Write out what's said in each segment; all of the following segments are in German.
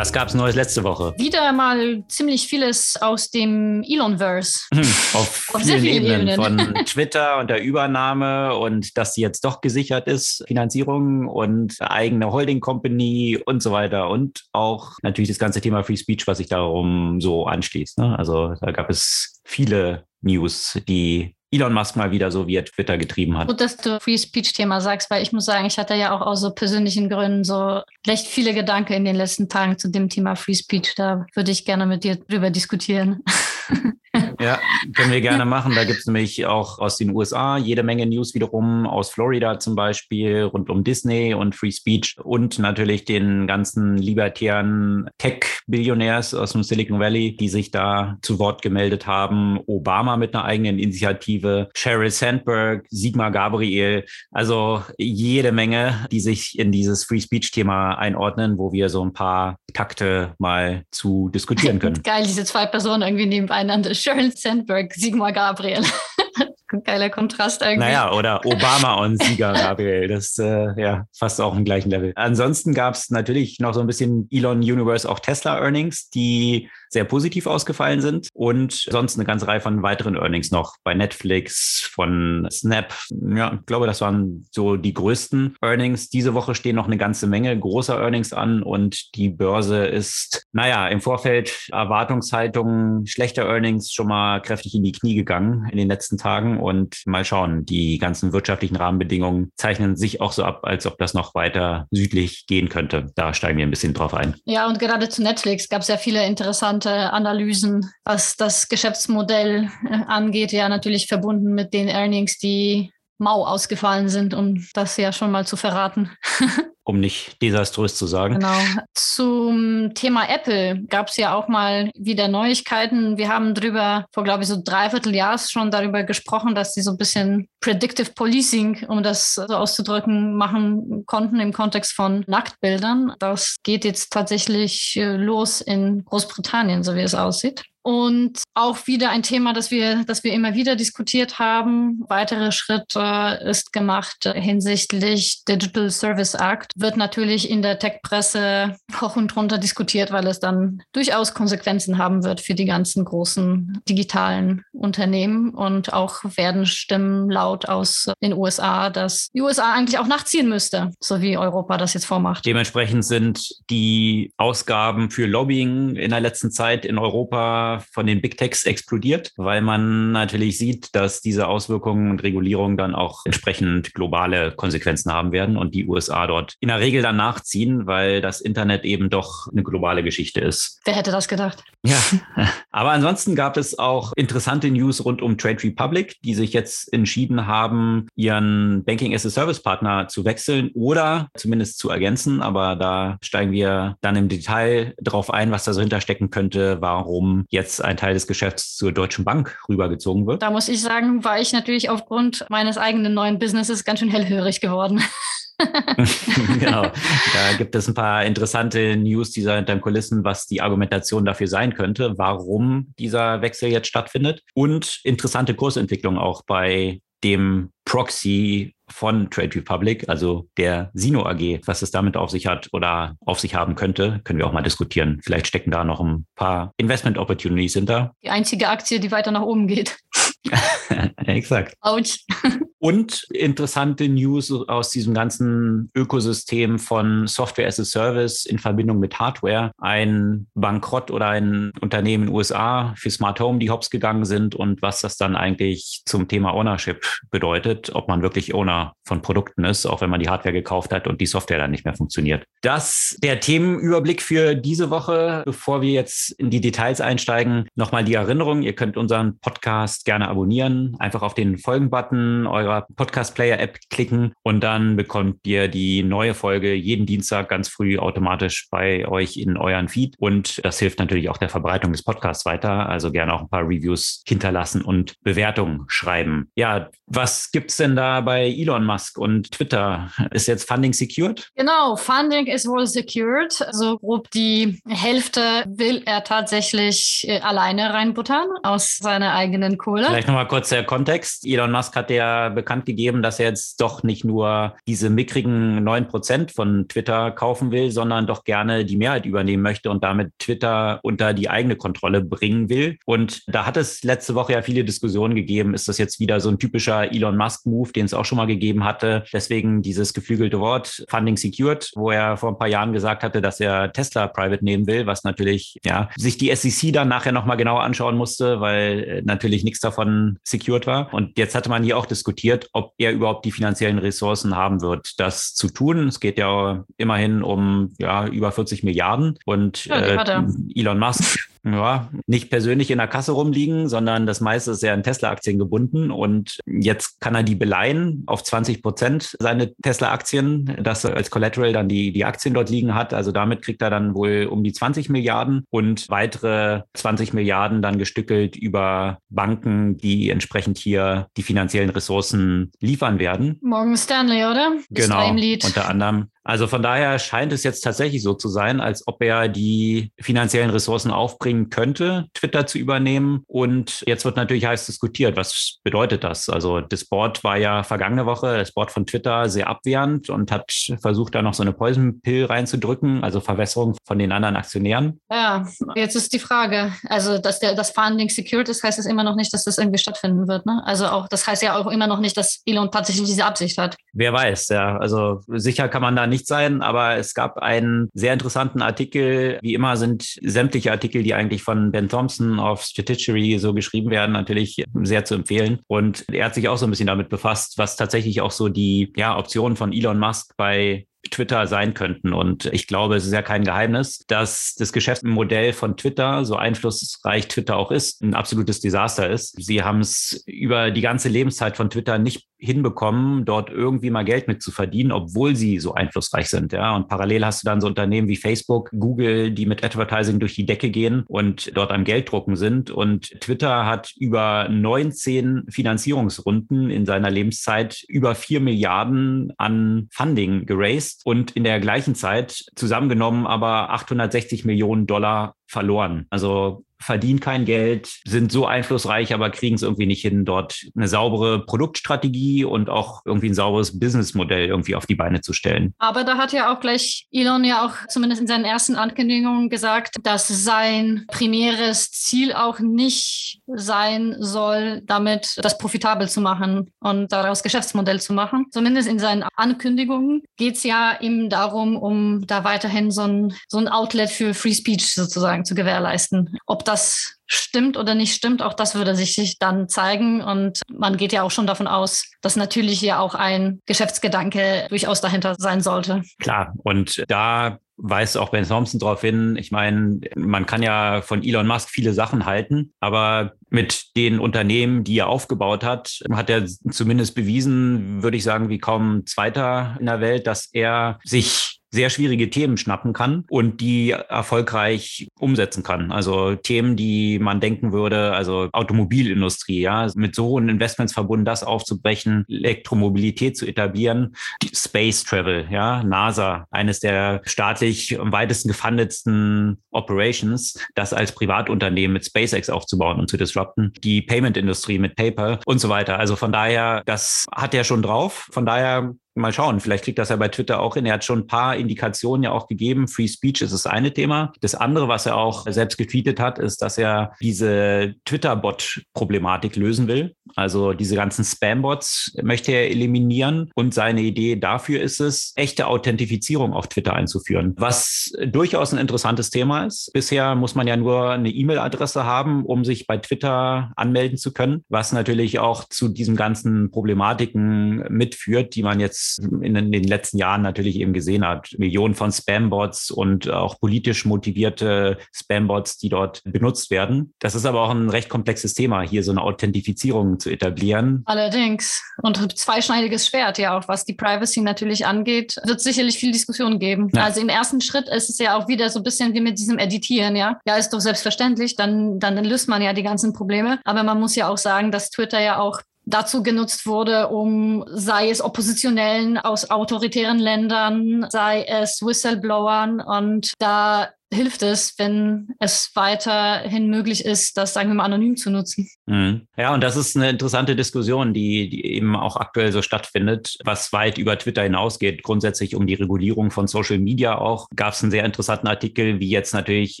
Was gab es Neues letzte Woche? Wieder mal ziemlich vieles aus dem Elonverse. Hm, auf, auf vielen, vielen Ebenen, Ebenen, von Twitter und der Übernahme und dass sie jetzt doch gesichert ist, Finanzierung und eigene Holding Company und so weiter. Und auch natürlich das ganze Thema Free Speech, was sich darum so anschließt. Ne? Also da gab es viele News, die Elon Musk mal wieder so wie er Twitter getrieben hat. Gut, dass du Free Speech Thema sagst, weil ich muss sagen, ich hatte ja auch aus so persönlichen Gründen so recht viele Gedanken in den letzten Tagen zu dem Thema Free Speech. Da würde ich gerne mit dir drüber diskutieren. Ja, können wir gerne machen. Da gibt es nämlich auch aus den USA jede Menge News wiederum, aus Florida zum Beispiel, rund um Disney und Free Speech und natürlich den ganzen libertären Tech-Billionärs aus dem Silicon Valley, die sich da zu Wort gemeldet haben. Obama mit einer eigenen Initiative, Sheryl Sandberg, Sigmar Gabriel, also jede Menge, die sich in dieses Free Speech-Thema einordnen, wo wir so ein paar Takte mal zu diskutieren können. Geil, diese zwei Personen irgendwie nebeneinander. Sheryl Sandberg, Sigmar Gabriel. Geiler Kontrast eigentlich. Naja, oder Obama und Sieger Gabriel. Das äh, ja fast auch im gleichen Level. Ansonsten gab es natürlich noch so ein bisschen Elon Universe, auch Tesla Earnings, die sehr positiv ausgefallen sind und sonst eine ganze Reihe von weiteren Earnings noch bei Netflix, von Snap. Ja, ich glaube, das waren so die größten Earnings. Diese Woche stehen noch eine ganze Menge großer Earnings an und die Börse ist, naja, im Vorfeld Erwartungshaltungen schlechter Earnings schon mal kräftig in die Knie gegangen in den letzten Tagen und mal schauen, die ganzen wirtschaftlichen Rahmenbedingungen zeichnen sich auch so ab, als ob das noch weiter südlich gehen könnte. Da steigen wir ein bisschen drauf ein. Ja, und gerade zu Netflix gab es ja viele interessante interessante Analysen, was das Geschäftsmodell äh, angeht. Ja, natürlich verbunden mit den Earnings, die mau ausgefallen sind, um das ja schon mal zu verraten. um nicht desaströs zu sagen. Genau. Zum Thema Apple gab es ja auch mal wieder Neuigkeiten. Wir haben drüber vor, glaube ich, so dreiviertel Jahres schon darüber gesprochen, dass sie so ein bisschen Predictive Policing, um das so auszudrücken, machen konnten im Kontext von Nacktbildern. Das geht jetzt tatsächlich äh, los in Großbritannien, so wie es aussieht. Und auch wieder ein Thema, das wir, das wir immer wieder diskutiert haben. Weitere Schritte ist gemacht hinsichtlich Digital Service Act. Wird natürlich in der Tech-Presse hoch und runter diskutiert, weil es dann durchaus Konsequenzen haben wird für die ganzen großen digitalen Unternehmen. Und auch werden Stimmen laut aus den USA, dass die USA eigentlich auch nachziehen müsste, so wie Europa das jetzt vormacht. Dementsprechend sind die Ausgaben für Lobbying in der letzten Zeit in Europa von den Big Techs explodiert, weil man natürlich sieht, dass diese Auswirkungen und Regulierungen dann auch entsprechend globale Konsequenzen haben werden und die USA dort in der Regel dann nachziehen, weil das Internet eben doch eine globale Geschichte ist. Wer hätte das gedacht? Ja, aber ansonsten gab es auch interessante News rund um Trade Republic, die sich jetzt entschieden haben, ihren Banking as a Service Partner zu wechseln oder zumindest zu ergänzen. Aber da steigen wir dann im Detail drauf ein, was da so hinterstecken könnte, warum jetzt jetzt ein Teil des Geschäfts zur Deutschen Bank rübergezogen wird? Da muss ich sagen, war ich natürlich aufgrund meines eigenen neuen Businesses ganz schön hellhörig geworden. genau. Da gibt es ein paar interessante News dieser hinterm Kulissen, was die Argumentation dafür sein könnte, warum dieser Wechsel jetzt stattfindet. Und interessante Kursentwicklung auch bei dem Proxy von Trade Republic, also der Sino AG, was es damit auf sich hat oder auf sich haben könnte, können wir auch mal diskutieren. Vielleicht stecken da noch ein paar Investment Opportunities hinter. Die einzige Aktie, die weiter nach oben geht. Exakt. Autsch. Und interessante News aus diesem ganzen Ökosystem von Software as a Service in Verbindung mit Hardware. Ein Bankrott oder ein Unternehmen in den USA für Smart Home, die hops gegangen sind und was das dann eigentlich zum Thema Ownership bedeutet, ob man wirklich Owner von Produkten ist, auch wenn man die Hardware gekauft hat und die Software dann nicht mehr funktioniert. Das der Themenüberblick für diese Woche. Bevor wir jetzt in die Details einsteigen, nochmal die Erinnerung. Ihr könnt unseren Podcast gerne abonnieren. Einfach auf den Folgen-Button eurer Podcast-Player-App klicken und dann bekommt ihr die neue Folge jeden Dienstag ganz früh automatisch bei euch in euren Feed. Und das hilft natürlich auch der Verbreitung des Podcasts weiter. Also gerne auch ein paar Reviews hinterlassen und Bewertungen schreiben. Ja, was gibt's denn da bei Elon Musk und Twitter? Ist jetzt Funding secured? Genau, Funding ist wohl secured. Also grob die Hälfte will er tatsächlich äh, alleine reinbuttern aus seiner eigenen Kohle. Vielleicht nochmal kurz der Kontext. Elon Musk hat ja bekannt gegeben, dass er jetzt doch nicht nur diese mickrigen neun Prozent von Twitter kaufen will, sondern doch gerne die Mehrheit übernehmen möchte und damit Twitter unter die eigene Kontrolle bringen will. Und da hat es letzte Woche ja viele Diskussionen gegeben. Ist das jetzt wieder so ein typischer Elon Musk-Move, den es auch schon mal gegeben hatte? Deswegen dieses geflügelte Wort Funding Secured, wo er vor ein paar Jahren gesagt hatte, dass er Tesla private nehmen will, was natürlich, ja, sich die SEC dann nachher nochmal genauer anschauen musste, weil äh, natürlich nichts davon secured war. Und jetzt hatte man hier auch diskutiert, ob er überhaupt die finanziellen Ressourcen haben wird, das zu tun. Es geht ja immerhin um ja, über 40 Milliarden. Und ja, äh, Elon Musk ja, nicht persönlich in der Kasse rumliegen, sondern das meiste ist ja in Tesla-Aktien gebunden. Und jetzt kann er die beleihen auf 20 Prozent seine Tesla-Aktien, dass er als Collateral dann die, die Aktien dort liegen hat. Also damit kriegt er dann wohl um die 20 Milliarden und weitere 20 Milliarden dann gestückelt über Banken, die entsprechend hier die finanziellen Ressourcen liefern werden. Morgan Stanley, oder? Genau, unter anderem. Also von daher scheint es jetzt tatsächlich so zu sein, als ob er die finanziellen Ressourcen aufbringen könnte, Twitter zu übernehmen. Und jetzt wird natürlich heiß diskutiert, was bedeutet das? Also das Board war ja vergangene Woche, das Board von Twitter, sehr abwehrend und hat versucht, da noch so eine Poison Pill reinzudrücken, also Verwässerung von den anderen Aktionären. Ja, jetzt ist die Frage, also dass der, das Funding secured ist, heißt es immer noch nicht, dass das irgendwie stattfinden wird. Ne? Also auch, das heißt ja auch immer noch nicht, dass Elon tatsächlich diese Absicht hat. Wer weiß, ja. Also sicher kann man da nicht sein, aber es gab einen sehr interessanten Artikel. Wie immer sind sämtliche Artikel, die eigentlich von Ben Thompson auf Strategy so geschrieben werden, natürlich sehr zu empfehlen. Und er hat sich auch so ein bisschen damit befasst, was tatsächlich auch so die ja, Optionen von Elon Musk bei Twitter sein könnten. Und ich glaube, es ist ja kein Geheimnis, dass das Geschäftsmodell von Twitter, so einflussreich Twitter auch ist, ein absolutes Desaster ist. Sie haben es über die ganze Lebenszeit von Twitter nicht hinbekommen, dort irgendwie mal Geld mit zu verdienen, obwohl sie so einflussreich sind. Ja, und parallel hast du dann so Unternehmen wie Facebook, Google, die mit Advertising durch die Decke gehen und dort am Gelddrucken sind. Und Twitter hat über 19 Finanzierungsrunden in seiner Lebenszeit über vier Milliarden an Funding geraced und in der gleichen Zeit zusammengenommen aber 860 Millionen Dollar verloren. Also verdienen kein Geld, sind so einflussreich, aber kriegen es irgendwie nicht hin, dort eine saubere Produktstrategie und auch irgendwie ein sauberes Businessmodell irgendwie auf die Beine zu stellen. Aber da hat ja auch gleich Elon ja auch zumindest in seinen ersten Ankündigungen gesagt, dass sein primäres Ziel auch nicht sein soll, damit das profitabel zu machen und daraus Geschäftsmodell zu machen. Zumindest in seinen Ankündigungen geht es ja ihm darum, um da weiterhin so ein, so ein Outlet für Free Speech sozusagen zu gewährleisten. Ob das stimmt oder nicht stimmt, auch das würde sich dann zeigen. Und man geht ja auch schon davon aus, dass natürlich hier auch ein Geschäftsgedanke durchaus dahinter sein sollte. Klar, und da weist auch Ben Thompson darauf hin. Ich meine, man kann ja von Elon Musk viele Sachen halten, aber mit den Unternehmen, die er aufgebaut hat, hat er zumindest bewiesen, würde ich sagen, wie kaum Zweiter in der Welt, dass er sich sehr schwierige Themen schnappen kann und die erfolgreich umsetzen kann. Also Themen, die man denken würde, also Automobilindustrie, ja, mit so hohen Investments verbunden, das aufzubrechen, Elektromobilität zu etablieren, Space Travel, ja, NASA, eines der staatlich am weitesten gefundetsten Operations, das als Privatunternehmen mit SpaceX aufzubauen und zu disrupten, die Payment-Industrie mit PayPal und so weiter. Also von daher, das hat er schon drauf. Von daher mal schauen, vielleicht kriegt das ja bei Twitter auch hin. Er hat schon ein paar Indikationen ja auch gegeben. Free Speech ist das eine Thema. Das andere, was er auch selbst getweetet hat, ist, dass er diese Twitter-Bot-Problematik lösen will. Also diese ganzen Spam-Bots möchte er eliminieren. Und seine Idee dafür ist es, echte Authentifizierung auf Twitter einzuführen. Was durchaus ein interessantes Thema ist. Bisher muss man ja nur eine E-Mail-Adresse haben, um sich bei Twitter anmelden zu können, was natürlich auch zu diesen ganzen Problematiken mitführt, die man jetzt jetzt in, den letzten Jahren natürlich eben gesehen hat. Millionen von Spambots und auch politisch motivierte Spambots, die dort benutzt werden. Das ist aber auch ein recht komplexes Thema, hier so eine Authentifizierung zu etablieren. Allerdings. Und zweischneidiges Schwert ja auch, was die Privacy natürlich angeht, wird sicherlich viel Diskussion geben. Ja. Also im ersten Schritt ist es ja auch wieder so ein bisschen wie mit diesem Editieren, ja. Ja, ist doch selbstverständlich, dann, dann löst man ja die ganzen Probleme. Aber man muss ja auch sagen, dass Twitter ja auch dazu genutzt wurde, um sei es Oppositionellen aus autoritären Ländern, sei es Whistleblowern. Und da hilft es, wenn es weiterhin möglich ist, das, sagen wir mal, anonym zu nutzen. Mhm. Ja, und das ist eine interessante Diskussion, die, die eben auch aktuell so stattfindet, was weit über Twitter hinausgeht. Grundsätzlich um die Regulierung von Social Media auch. Gab es einen sehr interessanten Artikel, wie jetzt natürlich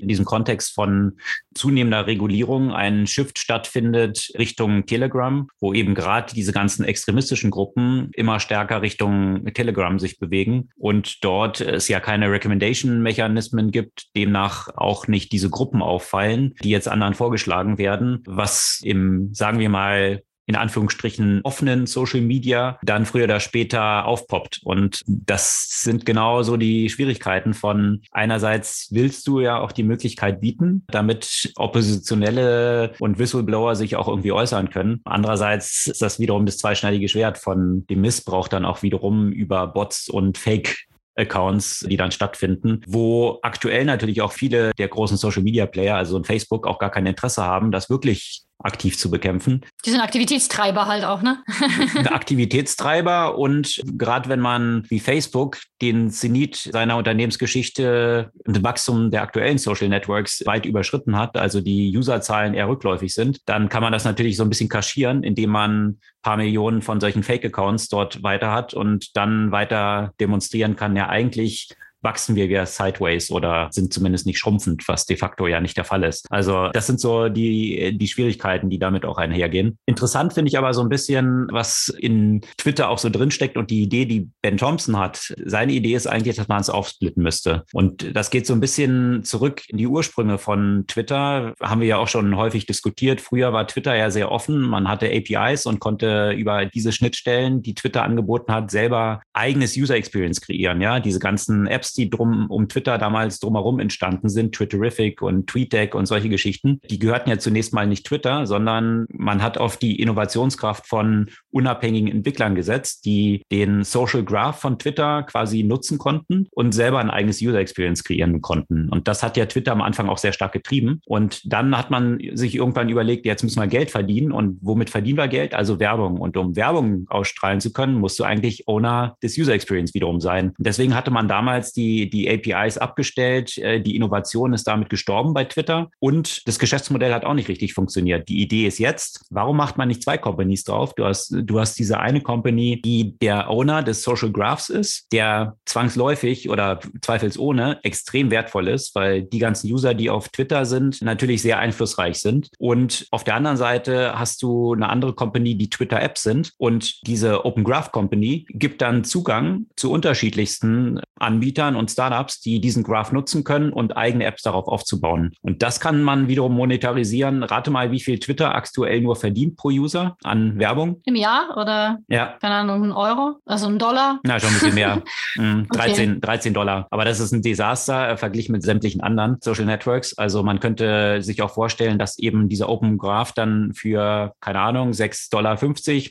in diesem Kontext von zunehmender Regulierung ein Shift stattfindet Richtung Telegram, wo eben gerade diese ganzen extremistischen Gruppen immer stärker Richtung Telegram sich bewegen und dort es ja keine Recommendation-Mechanismen gibt, demnach auch nicht diese Gruppen auffallen, die jetzt anderen vorgeschlagen werden, was im, sagen wir mal, in Anführungsstrichen offenen Social Media dann früher oder später aufpoppt. Und das sind genau so die Schwierigkeiten von einerseits willst du ja auch die Möglichkeit bieten, damit Oppositionelle und Whistleblower sich auch irgendwie äußern können. Andererseits ist das wiederum das zweischneidige Schwert von dem Missbrauch dann auch wiederum über Bots und Fake Accounts, die dann stattfinden, wo aktuell natürlich auch viele der großen Social Media Player, also Facebook, auch gar kein Interesse haben, das wirklich aktiv zu bekämpfen. Die sind Aktivitätstreiber halt auch, ne? Aktivitätstreiber und gerade wenn man wie Facebook den Zenit seiner Unternehmensgeschichte und Wachstum der aktuellen Social Networks weit überschritten hat, also die Userzahlen eher rückläufig sind, dann kann man das natürlich so ein bisschen kaschieren, indem man ein paar Millionen von solchen Fake-Accounts dort weiter hat und dann weiter demonstrieren kann, ja eigentlich wachsen wir wieder sideways oder sind zumindest nicht schrumpfend, was de facto ja nicht der Fall ist. Also das sind so die, die Schwierigkeiten, die damit auch einhergehen. Interessant finde ich aber so ein bisschen, was in Twitter auch so drinsteckt und die Idee, die Ben Thompson hat. Seine Idee ist eigentlich, dass man es aufsplitten müsste. Und das geht so ein bisschen zurück in die Ursprünge von Twitter. Haben wir ja auch schon häufig diskutiert. Früher war Twitter ja sehr offen. Man hatte APIs und konnte über diese Schnittstellen, die Twitter angeboten hat, selber eigenes User Experience kreieren. Ja, diese ganzen Apps, die drum um Twitter damals drumherum entstanden sind, Twitterific und TweetDeck und solche Geschichten, die gehörten ja zunächst mal nicht Twitter, sondern man hat auf die Innovationskraft von unabhängigen Entwicklern gesetzt, die den Social Graph von Twitter quasi nutzen konnten und selber ein eigenes User Experience kreieren konnten. Und das hat ja Twitter am Anfang auch sehr stark getrieben. Und dann hat man sich irgendwann überlegt, jetzt müssen wir Geld verdienen. Und womit verdienen wir Geld? Also Werbung. Und um Werbung ausstrahlen zu können, musst du eigentlich Owner des User Experience wiederum sein. Und deswegen hatte man damals die die, die APIs abgestellt. Äh, die Innovation ist damit gestorben bei Twitter und das Geschäftsmodell hat auch nicht richtig funktioniert. Die Idee ist jetzt, warum macht man nicht zwei Companies drauf? Du hast, du hast diese eine Company, die der Owner des Social Graphs ist, der zwangsläufig oder zweifelsohne extrem wertvoll ist, weil die ganzen User, die auf Twitter sind, natürlich sehr einflussreich sind. Und auf der anderen Seite hast du eine andere Company, die Twitter-Apps sind und diese Open Graph Company gibt dann Zugang zu unterschiedlichsten Anbietern Entwicklern und Startups, die diesen Graph nutzen können und eigene Apps darauf aufzubauen. Und das kann man wiederum monetarisieren. Rate mal, wie viel Twitter aktuell nur verdient pro User an Werbung? Im Jahr oder? Ja. Keine Ahnung, ein Euro? Also ein Dollar? Na, schon ein bisschen mehr. 13, okay. 13 Dollar. Aber das ist ein Desaster äh, verglichen mit sämtlichen anderen Social Networks. Also man könnte sich auch vorstellen, dass eben dieser Open Graph dann für, keine Ahnung, 6,50 Dollar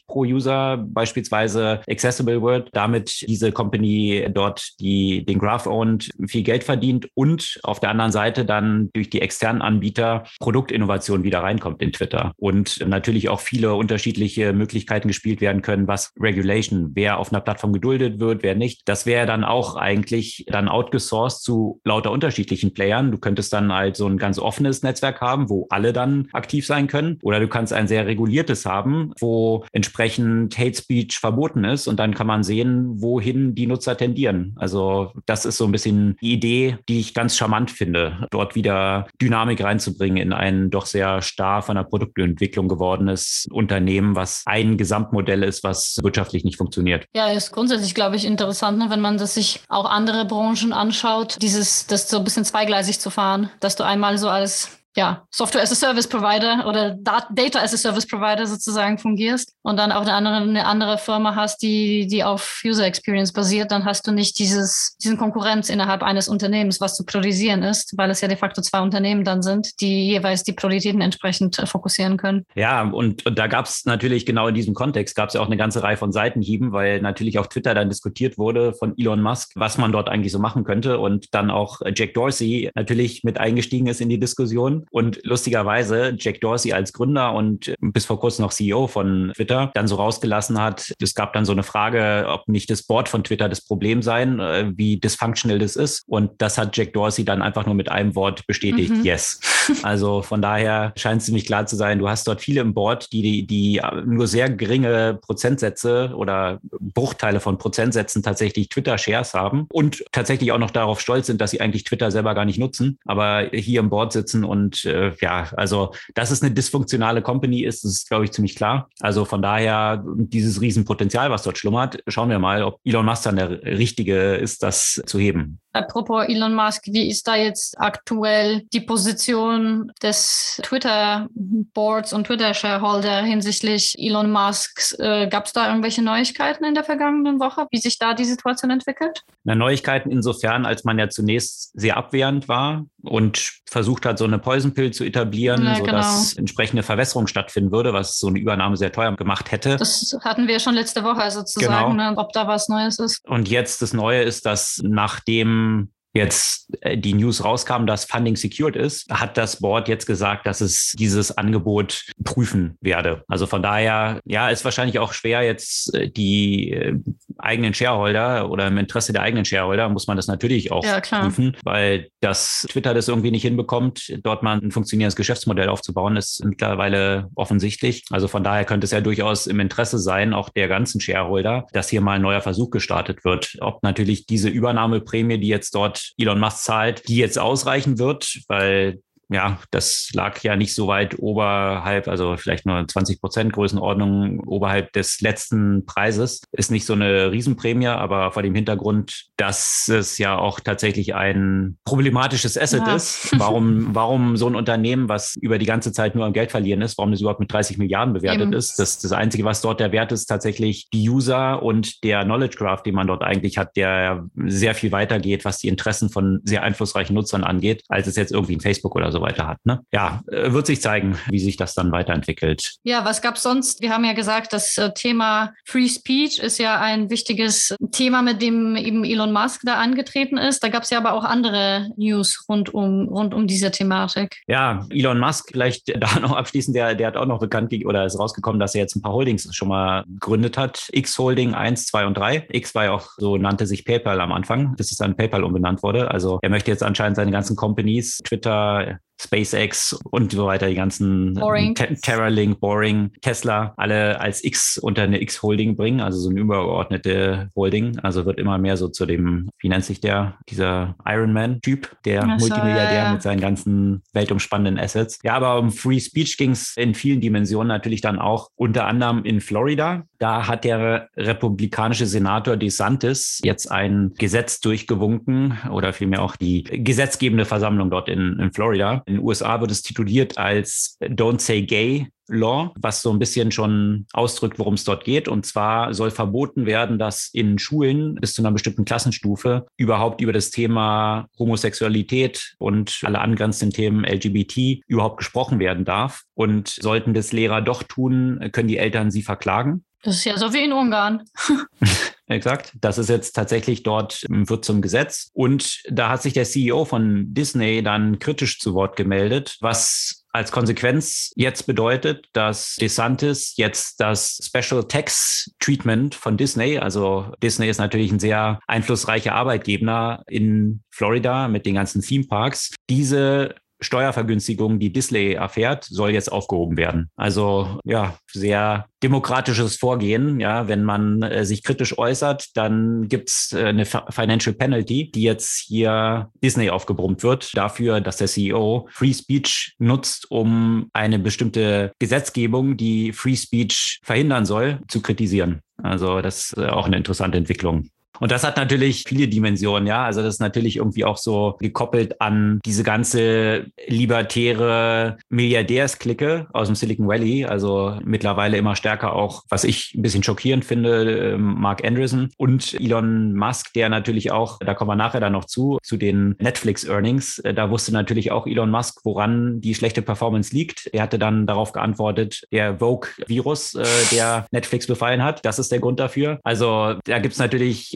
pro User beispielsweise accessible wird. Damit diese Company dort die, den Graph Graph owned viel Geld verdient und auf der anderen Seite dann durch die externen Anbieter Produktinnovation wieder reinkommt in Twitter und natürlich auch viele unterschiedliche Möglichkeiten gespielt werden können, was Regulation, wer auf einer Plattform geduldet wird, wer nicht. Das wäre dann auch eigentlich dann outgesourced zu lauter unterschiedlichen Playern. Du könntest dann halt so ein ganz offenes Netzwerk haben, wo alle dann aktiv sein können oder du kannst ein sehr reguliertes haben, wo entsprechend Hate Speech verboten ist und dann kann man sehen, wohin die Nutzer tendieren. Also das das ist so ein bisschen die Idee, die ich ganz charmant finde, dort wieder Dynamik reinzubringen in ein doch sehr starr von der Produktentwicklung gewordenes Unternehmen, was ein Gesamtmodell ist, was wirtschaftlich nicht funktioniert. Ja, ist grundsätzlich, glaube ich, interessant, ne, wenn man das sich auch andere Branchen anschaut, dieses, das so ein bisschen zweigleisig zu fahren, dass du einmal so als ja, Software as a Service Provider oder Data as a Service Provider sozusagen fungierst und dann auch eine andere, eine andere Firma hast, die, die auf User Experience basiert, dann hast du nicht dieses, diesen Konkurrenz innerhalb eines Unternehmens, was zu priorisieren ist, weil es ja de facto zwei Unternehmen dann sind, die jeweils die Prioritäten entsprechend äh, fokussieren können. Ja, und, und da gab es natürlich genau in diesem Kontext gab es ja auch eine ganze Reihe von Seitenhieben, weil natürlich auf Twitter dann diskutiert wurde von Elon Musk, was man dort eigentlich so machen könnte und dann auch Jack Dorsey natürlich mit eingestiegen ist in die Diskussion und lustigerweise Jack Dorsey als Gründer und bis vor kurzem noch CEO von Twitter dann so rausgelassen hat, es gab dann so eine Frage, ob nicht das Board von Twitter das Problem sein, äh, wie dysfunctional das ist und das hat Jack Dorsey dann einfach nur mit einem Wort bestätigt, mhm. yes. Also von daher scheint es ziemlich klar zu sein, du hast dort viele im Board, die, die nur sehr geringe Prozentsätze oder Bruchteile von Prozentsätzen tatsächlich Twitter-Shares haben und tatsächlich auch noch darauf stolz sind, dass sie eigentlich Twitter selber gar nicht nutzen, aber hier im Board sitzen und äh, ja, also dass es eine dysfunktionale Company ist, ist, glaube ich, ziemlich klar. Also von daher dieses Riesenpotenzial, was dort schlummert, schauen wir mal, ob Elon Musk dann der Richtige ist, das zu heben. Apropos Elon Musk, wie ist da jetzt aktuell die Position des Twitter-Boards und Twitter-Shareholder hinsichtlich Elon Musks? Äh, Gab es da irgendwelche Neuigkeiten in der vergangenen Woche, wie sich da die Situation entwickelt? Na, Neuigkeiten insofern, als man ja zunächst sehr abwehrend war und versucht hat, so eine Poison Pill zu etablieren, ja, sodass genau. entsprechende Verwässerung stattfinden würde, was so eine Übernahme sehr teuer gemacht hätte. Das hatten wir schon letzte Woche sozusagen, genau. ne, ob da was Neues ist. Und jetzt das Neue ist, dass nachdem um, jetzt äh, die News rauskam, dass Funding secured ist, hat das Board jetzt gesagt, dass es dieses Angebot prüfen werde. Also von daher, ja, ist wahrscheinlich auch schwer jetzt äh, die äh, eigenen Shareholder oder im Interesse der eigenen Shareholder muss man das natürlich auch ja, prüfen, weil das Twitter das irgendwie nicht hinbekommt, dort mal ein funktionierendes Geschäftsmodell aufzubauen, ist mittlerweile offensichtlich. Also von daher könnte es ja durchaus im Interesse sein, auch der ganzen Shareholder, dass hier mal ein neuer Versuch gestartet wird. Ob natürlich diese Übernahmeprämie, die jetzt dort Elon Musk zahlt, die jetzt ausreichen wird, weil ja, das lag ja nicht so weit oberhalb, also vielleicht nur 20 Prozent Größenordnung oberhalb des letzten Preises. Ist nicht so eine Riesenprämie, aber vor dem Hintergrund, dass es ja auch tatsächlich ein problematisches Asset ja. ist. Warum, warum so ein Unternehmen, was über die ganze Zeit nur am Geld verlieren ist, warum das überhaupt mit 30 Milliarden bewertet Eben. ist. Das, das Einzige, was dort der Wert ist, tatsächlich die User und der Knowledge Graph, den man dort eigentlich hat, der sehr viel weiter geht, was die Interessen von sehr einflussreichen Nutzern angeht, als es jetzt irgendwie ein Facebook oder so weiter hat. Ne? Ja, äh, wird sich zeigen, wie sich das dann weiterentwickelt. Ja, was gab es sonst? Wir haben ja gesagt, das äh, Thema Free Speech ist ja ein wichtiges Thema, mit dem eben Elon Musk da angetreten ist. Da gab es ja aber auch andere News rund um, rund um diese Thematik. Ja, Elon Musk, vielleicht da noch abschließend, der, der hat auch noch bekannt oder ist rausgekommen, dass er jetzt ein paar Holdings schon mal gegründet hat. X Holding 1, 2 und 3. X war ja auch so, nannte sich PayPal am Anfang, bis es dann PayPal umbenannt wurde. Also er möchte jetzt anscheinend seine ganzen Companies, Twitter, SpaceX und so weiter, die ganzen Boring. Terralink, Boring, Tesla, alle als X unter eine X-Holding bringen, also so eine übergeordnete Holding. Also wird immer mehr so zu dem, wie nennt sich der, dieser Ironman-Typ, der Ach Multimilliardär ja, ja. mit seinen ganzen weltumspannenden Assets. Ja, aber um Free Speech ging es in vielen Dimensionen natürlich dann auch, unter anderem in Florida. Da hat der republikanische Senator DeSantis jetzt ein Gesetz durchgewunken oder vielmehr auch die gesetzgebende Versammlung dort in, in Florida in den USA wird es tituliert als Don't Say Gay Law, was so ein bisschen schon ausdrückt, worum es dort geht. Und zwar soll verboten werden, dass in Schulen bis zu einer bestimmten Klassenstufe überhaupt über das Thema Homosexualität und alle angrenzenden Themen LGBT überhaupt gesprochen werden darf. Und sollten das Lehrer doch tun, können die Eltern sie verklagen. Das ist ja so wie in Ungarn. Exakt. Das ist jetzt tatsächlich dort, wird zum Gesetz. Und da hat sich der CEO von Disney dann kritisch zu Wort gemeldet, was als Konsequenz jetzt bedeutet, dass DeSantis jetzt das Special Tax Treatment von Disney, also Disney ist natürlich ein sehr einflussreicher Arbeitgeber in Florida mit den ganzen Theme Parks, diese Steuervergünstigung, die Disney erfährt, soll jetzt aufgehoben werden. Also ja, sehr demokratisches Vorgehen. Ja, wenn man äh, sich kritisch äußert, dann gibt's äh, eine Financial Penalty, die jetzt hier Disney aufgebrummt wird, dafür, dass der CEO Free Speech nutzt, um eine bestimmte Gesetzgebung, die Free Speech verhindern soll, zu kritisieren. Also das ist äh, auch eine interessante Entwicklung. Und das hat natürlich viele Dimensionen, ja. Also das ist natürlich irgendwie auch so gekoppelt an diese ganze libertäre Milliardärsklicke aus dem Silicon Valley. Also mittlerweile immer stärker auch, was ich ein bisschen schockierend finde, ähm, Mark Andreessen und Elon Musk, der natürlich auch, da kommen wir nachher dann noch zu, zu den Netflix-Earnings. Äh, da wusste natürlich auch Elon Musk, woran die schlechte Performance liegt. Er hatte dann darauf geantwortet, der Vogue-Virus, äh, der Netflix befallen hat. Das ist der Grund dafür. Also da gibt es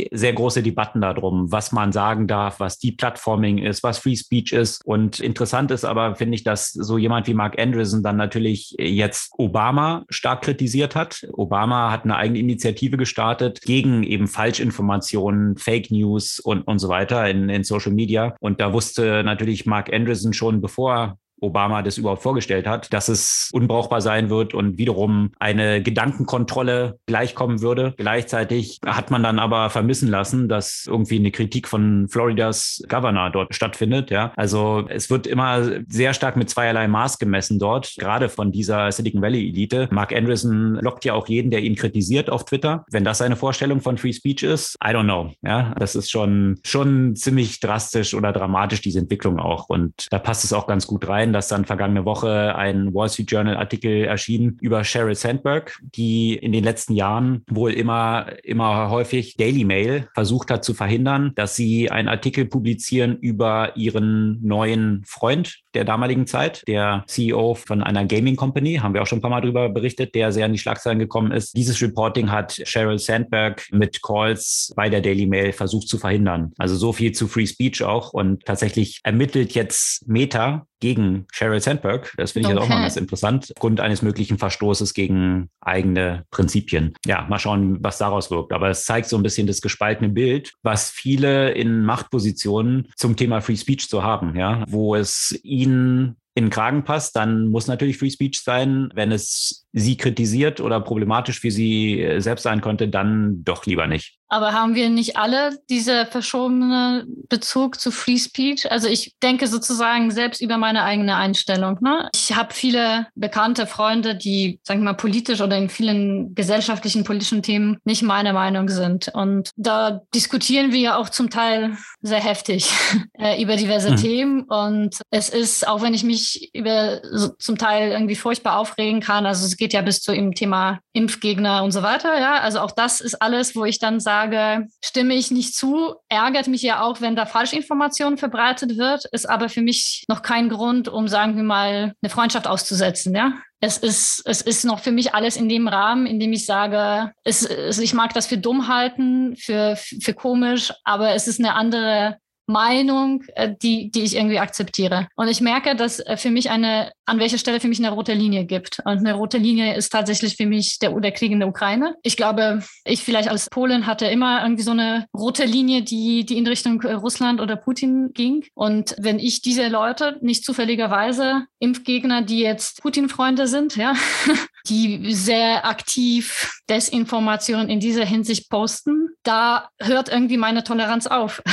natürlich sehr große Debatten darum, was man sagen darf, was Deplatforming ist, was Free Speech ist. Und interessant ist aber, finde ich, dass so jemand wie Mark Andreessen dann natürlich jetzt Obama stark kritisiert hat. Obama hat eine eigene Initiative gestartet gegen eben Falschinformationen, Fake News und, und so weiter in, in Social Media. Und da wusste natürlich Mark Andreessen schon, bevor Obama das überhaupt vorgestellt hat, dass es unbrauchbar sein wird und wiederum eine Gedankenkontrolle gleichkommen würde. Gleichzeitig hat man dann aber vermissen lassen, dass irgendwie eine Kritik von Floridas Governor dort stattfindet. Ja, also es wird immer sehr stark mit zweierlei Maß gemessen dort, gerade von dieser Silicon Valley Elite. Mark Anderson lockt ja auch jeden, der ihn kritisiert auf Twitter. Wenn das seine Vorstellung von Free Speech ist, I don't know. Ja, das ist schon, schon ziemlich drastisch oder dramatisch, diese Entwicklung auch. Und da passt es auch ganz gut rein dass dann vergangene Woche ein Wall Street Journal Artikel erschien über Sheryl Sandberg, die in den letzten Jahren wohl immer, immer häufig Daily Mail versucht hat zu verhindern, dass sie einen Artikel publizieren über ihren neuen Freund der damaligen Zeit, der CEO von einer Gaming Company, haben wir auch schon ein paar Mal darüber berichtet, der sehr in die Schlagzeilen gekommen ist. Dieses Reporting hat Sheryl Sandberg mit Calls bei der Daily Mail versucht zu verhindern. Also so viel zu Free Speech auch und tatsächlich ermittelt jetzt Meta gegen Sheryl Sandberg. Das finde ich okay. jetzt auch mal ganz interessant, aufgrund eines möglichen Verstoßes gegen eigene Prinzipien. Ja, mal schauen, was daraus wirkt. Aber es zeigt so ein bisschen das gespaltene Bild, was viele in Machtpositionen zum Thema Free Speech zu haben, ja, wo es ihnen in den Kragen passt, dann muss natürlich Free Speech sein. Wenn es sie kritisiert oder problematisch für sie äh, selbst sein könnte, dann doch lieber nicht. Aber haben wir nicht alle diese verschobene Bezug zu Free Speech? Also ich denke sozusagen selbst über meine eigene Einstellung. Ne? Ich habe viele bekannte Freunde, die, sagen wir mal, politisch oder in vielen gesellschaftlichen politischen Themen nicht meiner Meinung sind. Und da diskutieren wir ja auch zum Teil sehr heftig äh, über diverse mhm. Themen. Und es ist, auch wenn ich mich über so, zum Teil irgendwie furchtbar aufregen kann, also es geht ja bis zu dem Thema Impfgegner und so weiter. Ja, also auch das ist alles, wo ich dann sage, stimme ich nicht zu, ärgert mich ja auch, wenn da Falschinformationen verbreitet wird, ist aber für mich noch kein Grund, um, sagen wir mal, eine Freundschaft auszusetzen. Ja, es ist, es ist noch für mich alles in dem Rahmen, in dem ich sage, es, es, ich mag das für dumm halten, für, für komisch, aber es ist eine andere Meinung, äh, die, die ich irgendwie akzeptiere. Und ich merke, dass äh, für mich eine, an welcher Stelle für mich eine rote Linie gibt. Und eine rote Linie ist tatsächlich für mich der, der Krieg in der Ukraine. Ich glaube, ich vielleicht als Polen hatte immer irgendwie so eine rote Linie, die, die in Richtung äh, Russland oder Putin ging. Und wenn ich diese Leute nicht zufälligerweise Impfgegner, die jetzt Putin-Freunde sind, ja, die sehr aktiv Desinformation in dieser Hinsicht posten, da hört irgendwie meine Toleranz auf.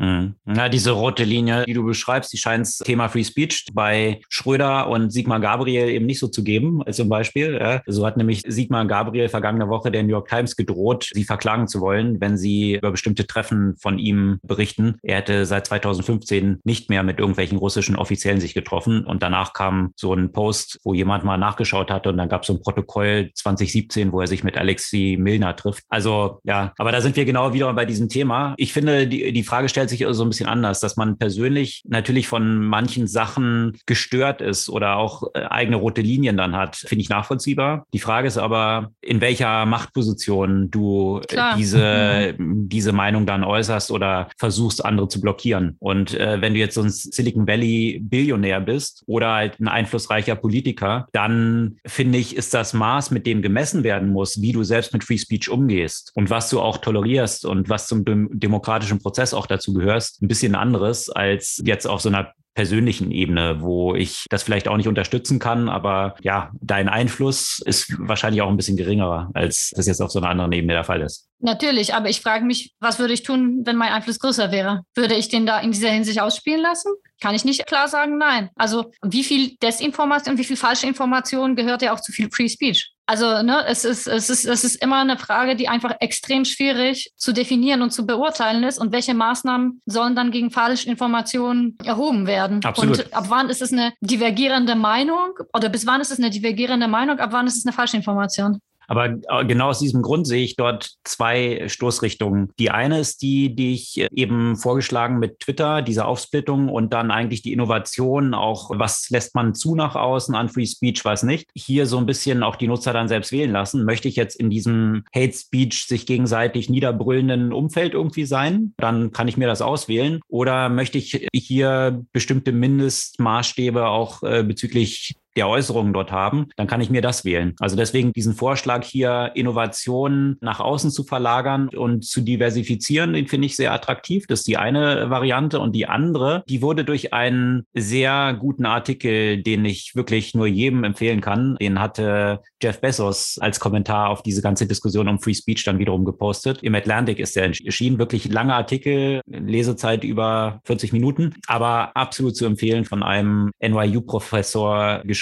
Mhm. Ja, diese rote Linie, die du beschreibst, die scheint es Thema Free Speech bei Schröder und Sigmar Gabriel eben nicht so zu geben, als zum Beispiel. Ja. So hat nämlich Sigmar Gabriel vergangene Woche der New York Times gedroht, sie verklagen zu wollen, wenn sie über bestimmte Treffen von ihm berichten. Er hätte seit 2015 nicht mehr mit irgendwelchen russischen Offiziellen sich getroffen und danach kam so ein Post, wo jemand mal nachgeschaut hatte und dann gab es so ein Protokoll 2017, wo er sich mit Alexei Milner trifft. Also ja, aber da sind wir genau wieder bei diesem Thema. Ich finde, die, die Frage stellt sich so ein bisschen anders, dass man persönlich natürlich von manchen Sachen gestört ist oder auch äh, eigene rote Linien dann hat, finde ich nachvollziehbar. Die Frage ist aber, in welcher Machtposition du äh, Klar. diese, mhm. diese Meinung dann äußerst oder versuchst, andere zu blockieren. Und äh, wenn du jetzt so ein Silicon Valley Billionär bist oder halt ein einflussreicher Politiker, dann finde ich, ist das Maß, mit dem gemessen werden muss, wie du selbst mit Free Speech umgehst und was du auch tolerierst und was zum dem demokratischen Prozess auch dazu gehörst, ein bisschen anderes als jetzt auf so einer persönlichen Ebene, wo ich das vielleicht auch nicht unterstützen kann, aber ja, dein Einfluss ist wahrscheinlich auch ein bisschen geringerer, als das jetzt auf so einer anderen Ebene der Fall ist. Natürlich, aber ich frage mich, was würde ich tun, wenn mein Einfluss größer wäre? Würde ich den da in dieser Hinsicht ausspielen lassen? Kann ich nicht klar sagen, nein. Also wie viel Desinformation, wie viel falsche Information gehört ja auch zu viel Free Speech? Also ne, es ist, es ist, es ist immer eine Frage, die einfach extrem schwierig zu definieren und zu beurteilen ist. Und welche Maßnahmen sollen dann gegen falsche Informationen erhoben werden? Absolut. Und ab wann ist es eine divergierende Meinung oder bis wann ist es eine divergierende Meinung? Ab wann ist es eine falsche Information? Aber äh, genau aus diesem Grund sehe ich dort zwei Stoßrichtungen. Die eine ist die, die ich eben vorgeschlagen mit Twitter, diese Aufsplittung und dann eigentlich die Innovation, auch was lässt man zu nach außen an Free Speech, was nicht. Hier so ein bisschen auch die Nutzer dann selbst wählen lassen. Möchte ich jetzt in diesem Hate Speech sich gegenseitig niederbrüllenden Umfeld irgendwie sein? Dann kann ich mir das auswählen. Oder möchte ich hier bestimmte Mindestmaßstäbe auch äh, bezüglich der Äußerungen dort haben, dann kann ich mir das wählen. Also deswegen diesen Vorschlag hier, Innovationen nach außen zu verlagern und zu diversifizieren, den finde ich sehr attraktiv. Das ist die eine Variante. Und die andere, die wurde durch einen sehr guten Artikel, den ich wirklich nur jedem empfehlen kann, den hatte Jeff Bezos als Kommentar auf diese ganze Diskussion um Free Speech dann wiederum gepostet. Im Atlantic ist der erschienen. Wirklich langer Artikel, Lesezeit über 40 Minuten, aber absolut zu empfehlen von einem NYU-Professor geschrieben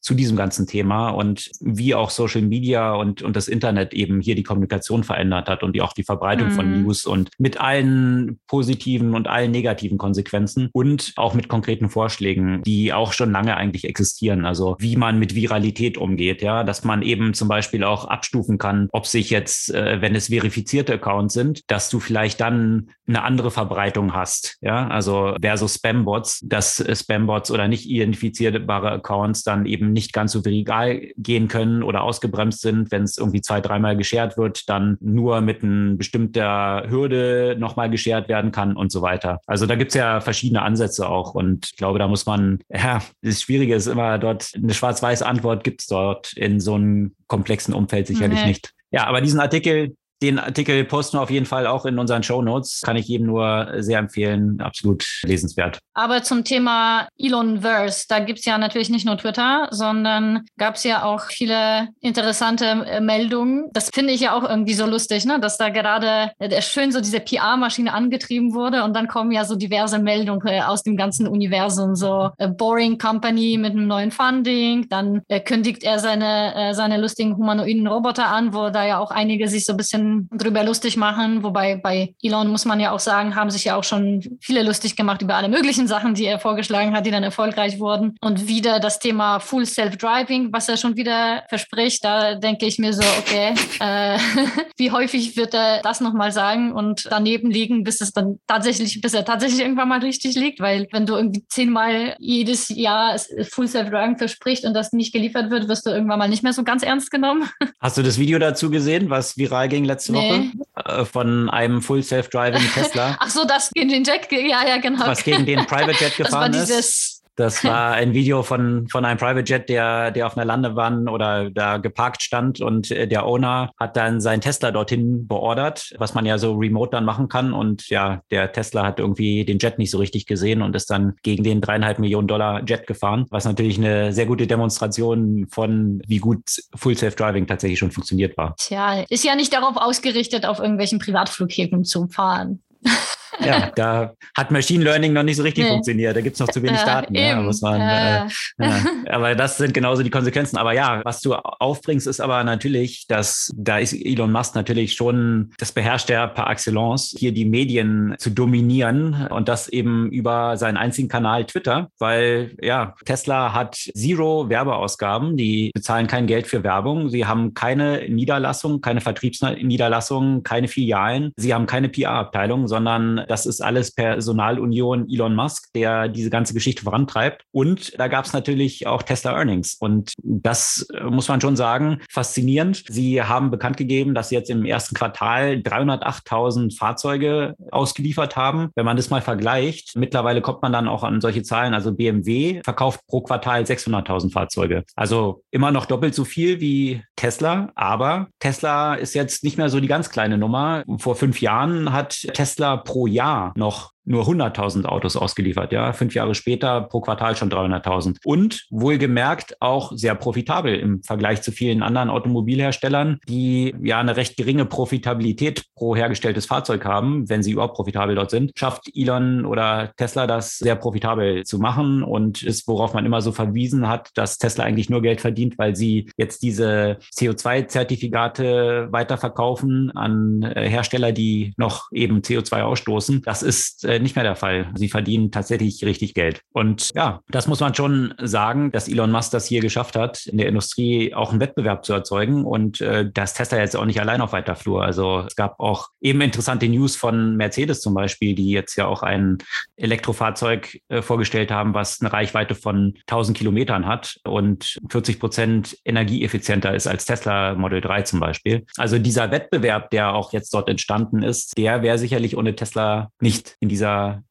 zu diesem ganzen Thema und wie auch Social Media und, und das Internet eben hier die Kommunikation verändert hat und die auch die Verbreitung mhm. von News und mit allen positiven und allen negativen Konsequenzen und auch mit konkreten Vorschlägen, die auch schon lange eigentlich existieren. Also wie man mit Viralität umgeht, ja, dass man eben zum Beispiel auch abstufen kann, ob sich jetzt, äh, wenn es verifizierte Accounts sind, dass du vielleicht dann eine andere Verbreitung hast, ja, also versus Spambots, dass Spambots oder nicht identifizierbare Accounts Accounts dann eben nicht ganz so viral gehen können oder ausgebremst sind, wenn es irgendwie zwei, dreimal geshared wird, dann nur mit einer bestimmter Hürde nochmal geshared werden kann und so weiter. Also da gibt es ja verschiedene Ansätze auch und ich glaube, da muss man, ja, das Schwierige ist immer dort, eine schwarz-weiß Antwort gibt es dort in so einem komplexen Umfeld sicherlich nee. nicht. Ja, aber diesen Artikel, den Artikel posten wir auf jeden Fall auch in unseren Show Notes. Kann ich jedem nur sehr empfehlen. Absolut lesenswert. Aber zum Thema Elonverse, da gibt es ja natürlich nicht nur Twitter, sondern gab es ja auch viele interessante äh, Meldungen. Das finde ich ja auch irgendwie so lustig, ne? dass da gerade äh, schön so diese PR-Maschine angetrieben wurde und dann kommen ja so diverse Meldungen äh, aus dem ganzen Universum. So Boring Company mit einem neuen Funding. Dann kündigt er seine, seine lustigen humanoiden Roboter an, wo da ja auch einige sich so ein bisschen drüber lustig machen. Wobei bei Elon muss man ja auch sagen, haben sich ja auch schon viele lustig gemacht über alle möglichen Sachen, die er vorgeschlagen hat, die dann erfolgreich wurden. Und wieder das Thema Full Self-Driving, was er schon wieder verspricht, da denke ich mir so, okay, äh, wie häufig wird er das nochmal sagen und daneben liegen, bis es dann tatsächlich, bis er tatsächlich irgendwann mal richtig liegt, weil wenn du irgendwie zehnmal jedes Jahr Full Self-Driving verspricht und das nicht geliefert wird, wirst du irgendwann mal nicht mehr so ganz ernst genommen. Hast du das Video dazu gesehen, was viral ging letztes letzte nee. Woche äh, von einem Full Self-Driving Tesla. Ach so, das gegen den Jet, ja, ja, genau. Was gegen den Private Jet gefahren das war dieses, ist. Das war ein Video von, von einem Private Jet, der, der auf einer Landebahn oder da geparkt stand und äh, der Owner hat dann seinen Tesla dorthin beordert, was man ja so remote dann machen kann. Und ja, der Tesla hat irgendwie den Jet nicht so richtig gesehen und ist dann gegen den dreieinhalb Millionen Dollar Jet gefahren, was natürlich eine sehr gute Demonstration von, wie gut Full Self-Driving tatsächlich schon funktioniert war. Tja, ist ja nicht darauf ausgerichtet, auf irgendwelchen Privatflughäfen zu fahren. ja, da hat Machine Learning noch nicht so richtig nee. funktioniert. Da gibt es noch zu wenig Daten. Ja, ja, muss man, äh, ja. Aber das sind genauso die Konsequenzen. Aber ja, was du aufbringst, ist aber natürlich, dass da ist Elon Musk natürlich schon, das beherrscht er par excellence, hier die Medien zu dominieren und das eben über seinen einzigen Kanal Twitter, weil ja, Tesla hat zero Werbeausgaben, die bezahlen kein Geld für Werbung, sie haben keine Niederlassung, keine Vertriebsniederlassung, keine Filialen, sie haben keine PR-Abteilung, sondern das ist alles Personalunion Elon Musk, der diese ganze Geschichte vorantreibt. Und da gab es natürlich auch Tesla Earnings. Und das äh, muss man schon sagen, faszinierend. Sie haben bekannt gegeben, dass sie jetzt im ersten Quartal 308.000 Fahrzeuge ausgeliefert haben. Wenn man das mal vergleicht, mittlerweile kommt man dann auch an solche Zahlen. Also BMW verkauft pro Quartal 600.000 Fahrzeuge. Also immer noch doppelt so viel wie Tesla. Aber Tesla ist jetzt nicht mehr so die ganz kleine Nummer. Vor fünf Jahren hat Tesla pro Jahr noch nur 100.000 Autos ausgeliefert. Ja, fünf Jahre später pro Quartal schon 300.000. Und wohlgemerkt auch sehr profitabel im Vergleich zu vielen anderen Automobilherstellern, die ja eine recht geringe Profitabilität pro hergestelltes Fahrzeug haben, wenn sie überhaupt profitabel dort sind, schafft Elon oder Tesla das sehr profitabel zu machen und ist, worauf man immer so verwiesen hat, dass Tesla eigentlich nur Geld verdient, weil sie jetzt diese CO2-Zertifikate weiterverkaufen an äh, Hersteller, die noch eben CO2 ausstoßen. Das ist äh, nicht mehr der Fall. Sie verdienen tatsächlich richtig Geld. Und ja, das muss man schon sagen, dass Elon Musk das hier geschafft hat, in der Industrie auch einen Wettbewerb zu erzeugen und äh, dass Tesla jetzt auch nicht allein auf weiter Flur. Also es gab auch eben interessante News von Mercedes zum Beispiel, die jetzt ja auch ein Elektrofahrzeug äh, vorgestellt haben, was eine Reichweite von 1000 Kilometern hat und 40 Prozent energieeffizienter ist als Tesla Model 3 zum Beispiel. Also dieser Wettbewerb, der auch jetzt dort entstanden ist, der wäre sicherlich ohne Tesla nicht in dieser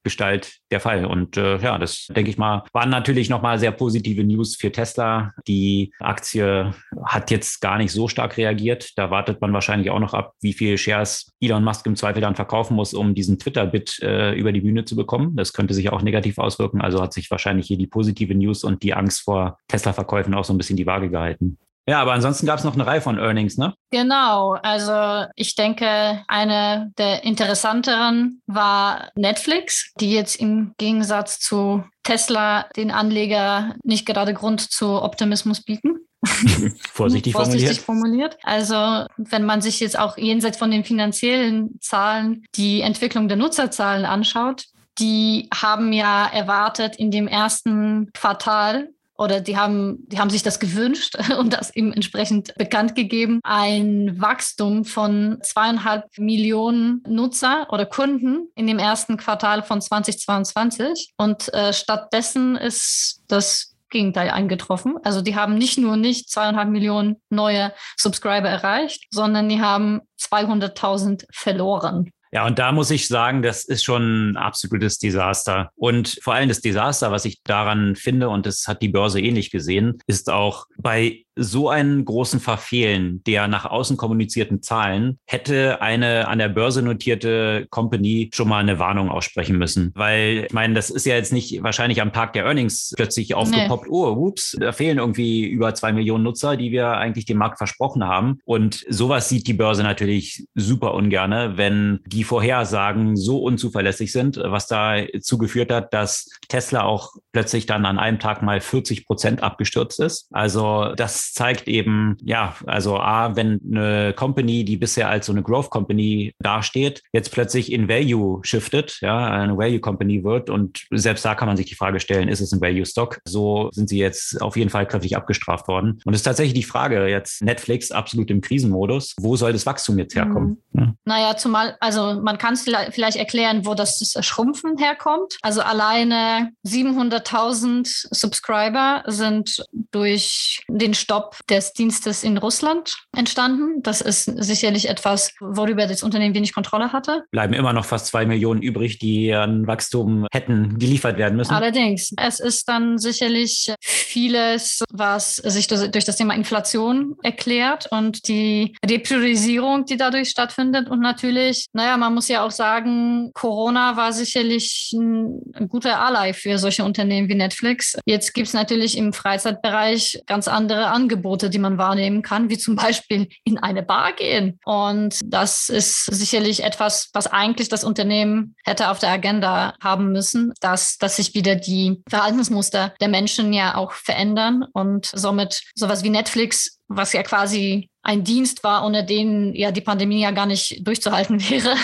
Gestalt der Fall. Und äh, ja, das denke ich mal, waren natürlich nochmal sehr positive News für Tesla. Die Aktie hat jetzt gar nicht so stark reagiert. Da wartet man wahrscheinlich auch noch ab, wie viel Shares Elon Musk im Zweifel dann verkaufen muss, um diesen Twitter-Bit äh, über die Bühne zu bekommen. Das könnte sich auch negativ auswirken. Also hat sich wahrscheinlich hier die positive News und die Angst vor Tesla-Verkäufen auch so ein bisschen die Waage gehalten. Ja, aber ansonsten gab es noch eine Reihe von Earnings, ne? Genau, also ich denke, eine der interessanteren war Netflix, die jetzt im Gegensatz zu Tesla den Anleger nicht gerade Grund zu Optimismus bieten. Vorsichtig, Vorsichtig formuliert. formuliert. Also wenn man sich jetzt auch jenseits von den finanziellen Zahlen die Entwicklung der Nutzerzahlen anschaut, die haben ja erwartet in dem ersten Quartal oder die haben, die haben sich das gewünscht und das eben entsprechend bekannt gegeben, ein Wachstum von zweieinhalb Millionen Nutzer oder Kunden in dem ersten Quartal von 2022. Und äh, stattdessen ist das Gegenteil eingetroffen. Also die haben nicht nur nicht zweieinhalb Millionen neue Subscriber erreicht, sondern die haben 200.000 verloren. Ja, und da muss ich sagen, das ist schon ein absolutes Desaster. Und vor allem das Desaster, was ich daran finde, und das hat die Börse ähnlich gesehen, ist auch bei so einen großen Verfehlen der nach außen kommunizierten Zahlen hätte eine an der Börse notierte Company schon mal eine Warnung aussprechen müssen. Weil, ich meine, das ist ja jetzt nicht wahrscheinlich am Tag der Earnings plötzlich aufgepoppt, nee. oh, ups, da fehlen irgendwie über zwei Millionen Nutzer, die wir eigentlich dem Markt versprochen haben. Und sowas sieht die Börse natürlich super ungerne, wenn die Vorhersagen so unzuverlässig sind, was dazu geführt hat, dass Tesla auch plötzlich dann an einem Tag mal 40 Prozent abgestürzt ist. Also das zeigt eben, ja, also A, wenn eine Company, die bisher als so eine Growth Company dasteht, jetzt plötzlich in Value shiftet, ja, eine Value Company wird und selbst da kann man sich die Frage stellen, ist es ein Value Stock? So sind sie jetzt auf jeden Fall kräftig abgestraft worden. Und es ist tatsächlich die Frage jetzt Netflix absolut im Krisenmodus. Wo soll das Wachstum jetzt herkommen? Mhm. Ja. Naja, zumal, also man kann es vielleicht erklären, wo das Schrumpfen herkommt. Also alleine 700.000 Subscriber sind durch den Stopp Stopp des Dienstes in Russland entstanden. Das ist sicherlich etwas, worüber das Unternehmen wenig Kontrolle hatte. Bleiben immer noch fast zwei Millionen übrig, die an Wachstum hätten geliefert werden müssen. Allerdings, es ist dann sicherlich vieles, was sich durch das Thema Inflation erklärt und die Repriorisierung, die dadurch stattfindet. Und natürlich, naja, man muss ja auch sagen, Corona war sicherlich ein guter Ally für solche Unternehmen wie Netflix. Jetzt gibt es natürlich im Freizeitbereich ganz andere Angebote. Angebote, die man wahrnehmen kann, wie zum Beispiel in eine Bar gehen. Und das ist sicherlich etwas, was eigentlich das Unternehmen hätte auf der Agenda haben müssen, dass, dass sich wieder die Verhaltensmuster der Menschen ja auch verändern und somit sowas wie Netflix was ja quasi ein Dienst war, ohne den ja die Pandemie ja gar nicht durchzuhalten wäre,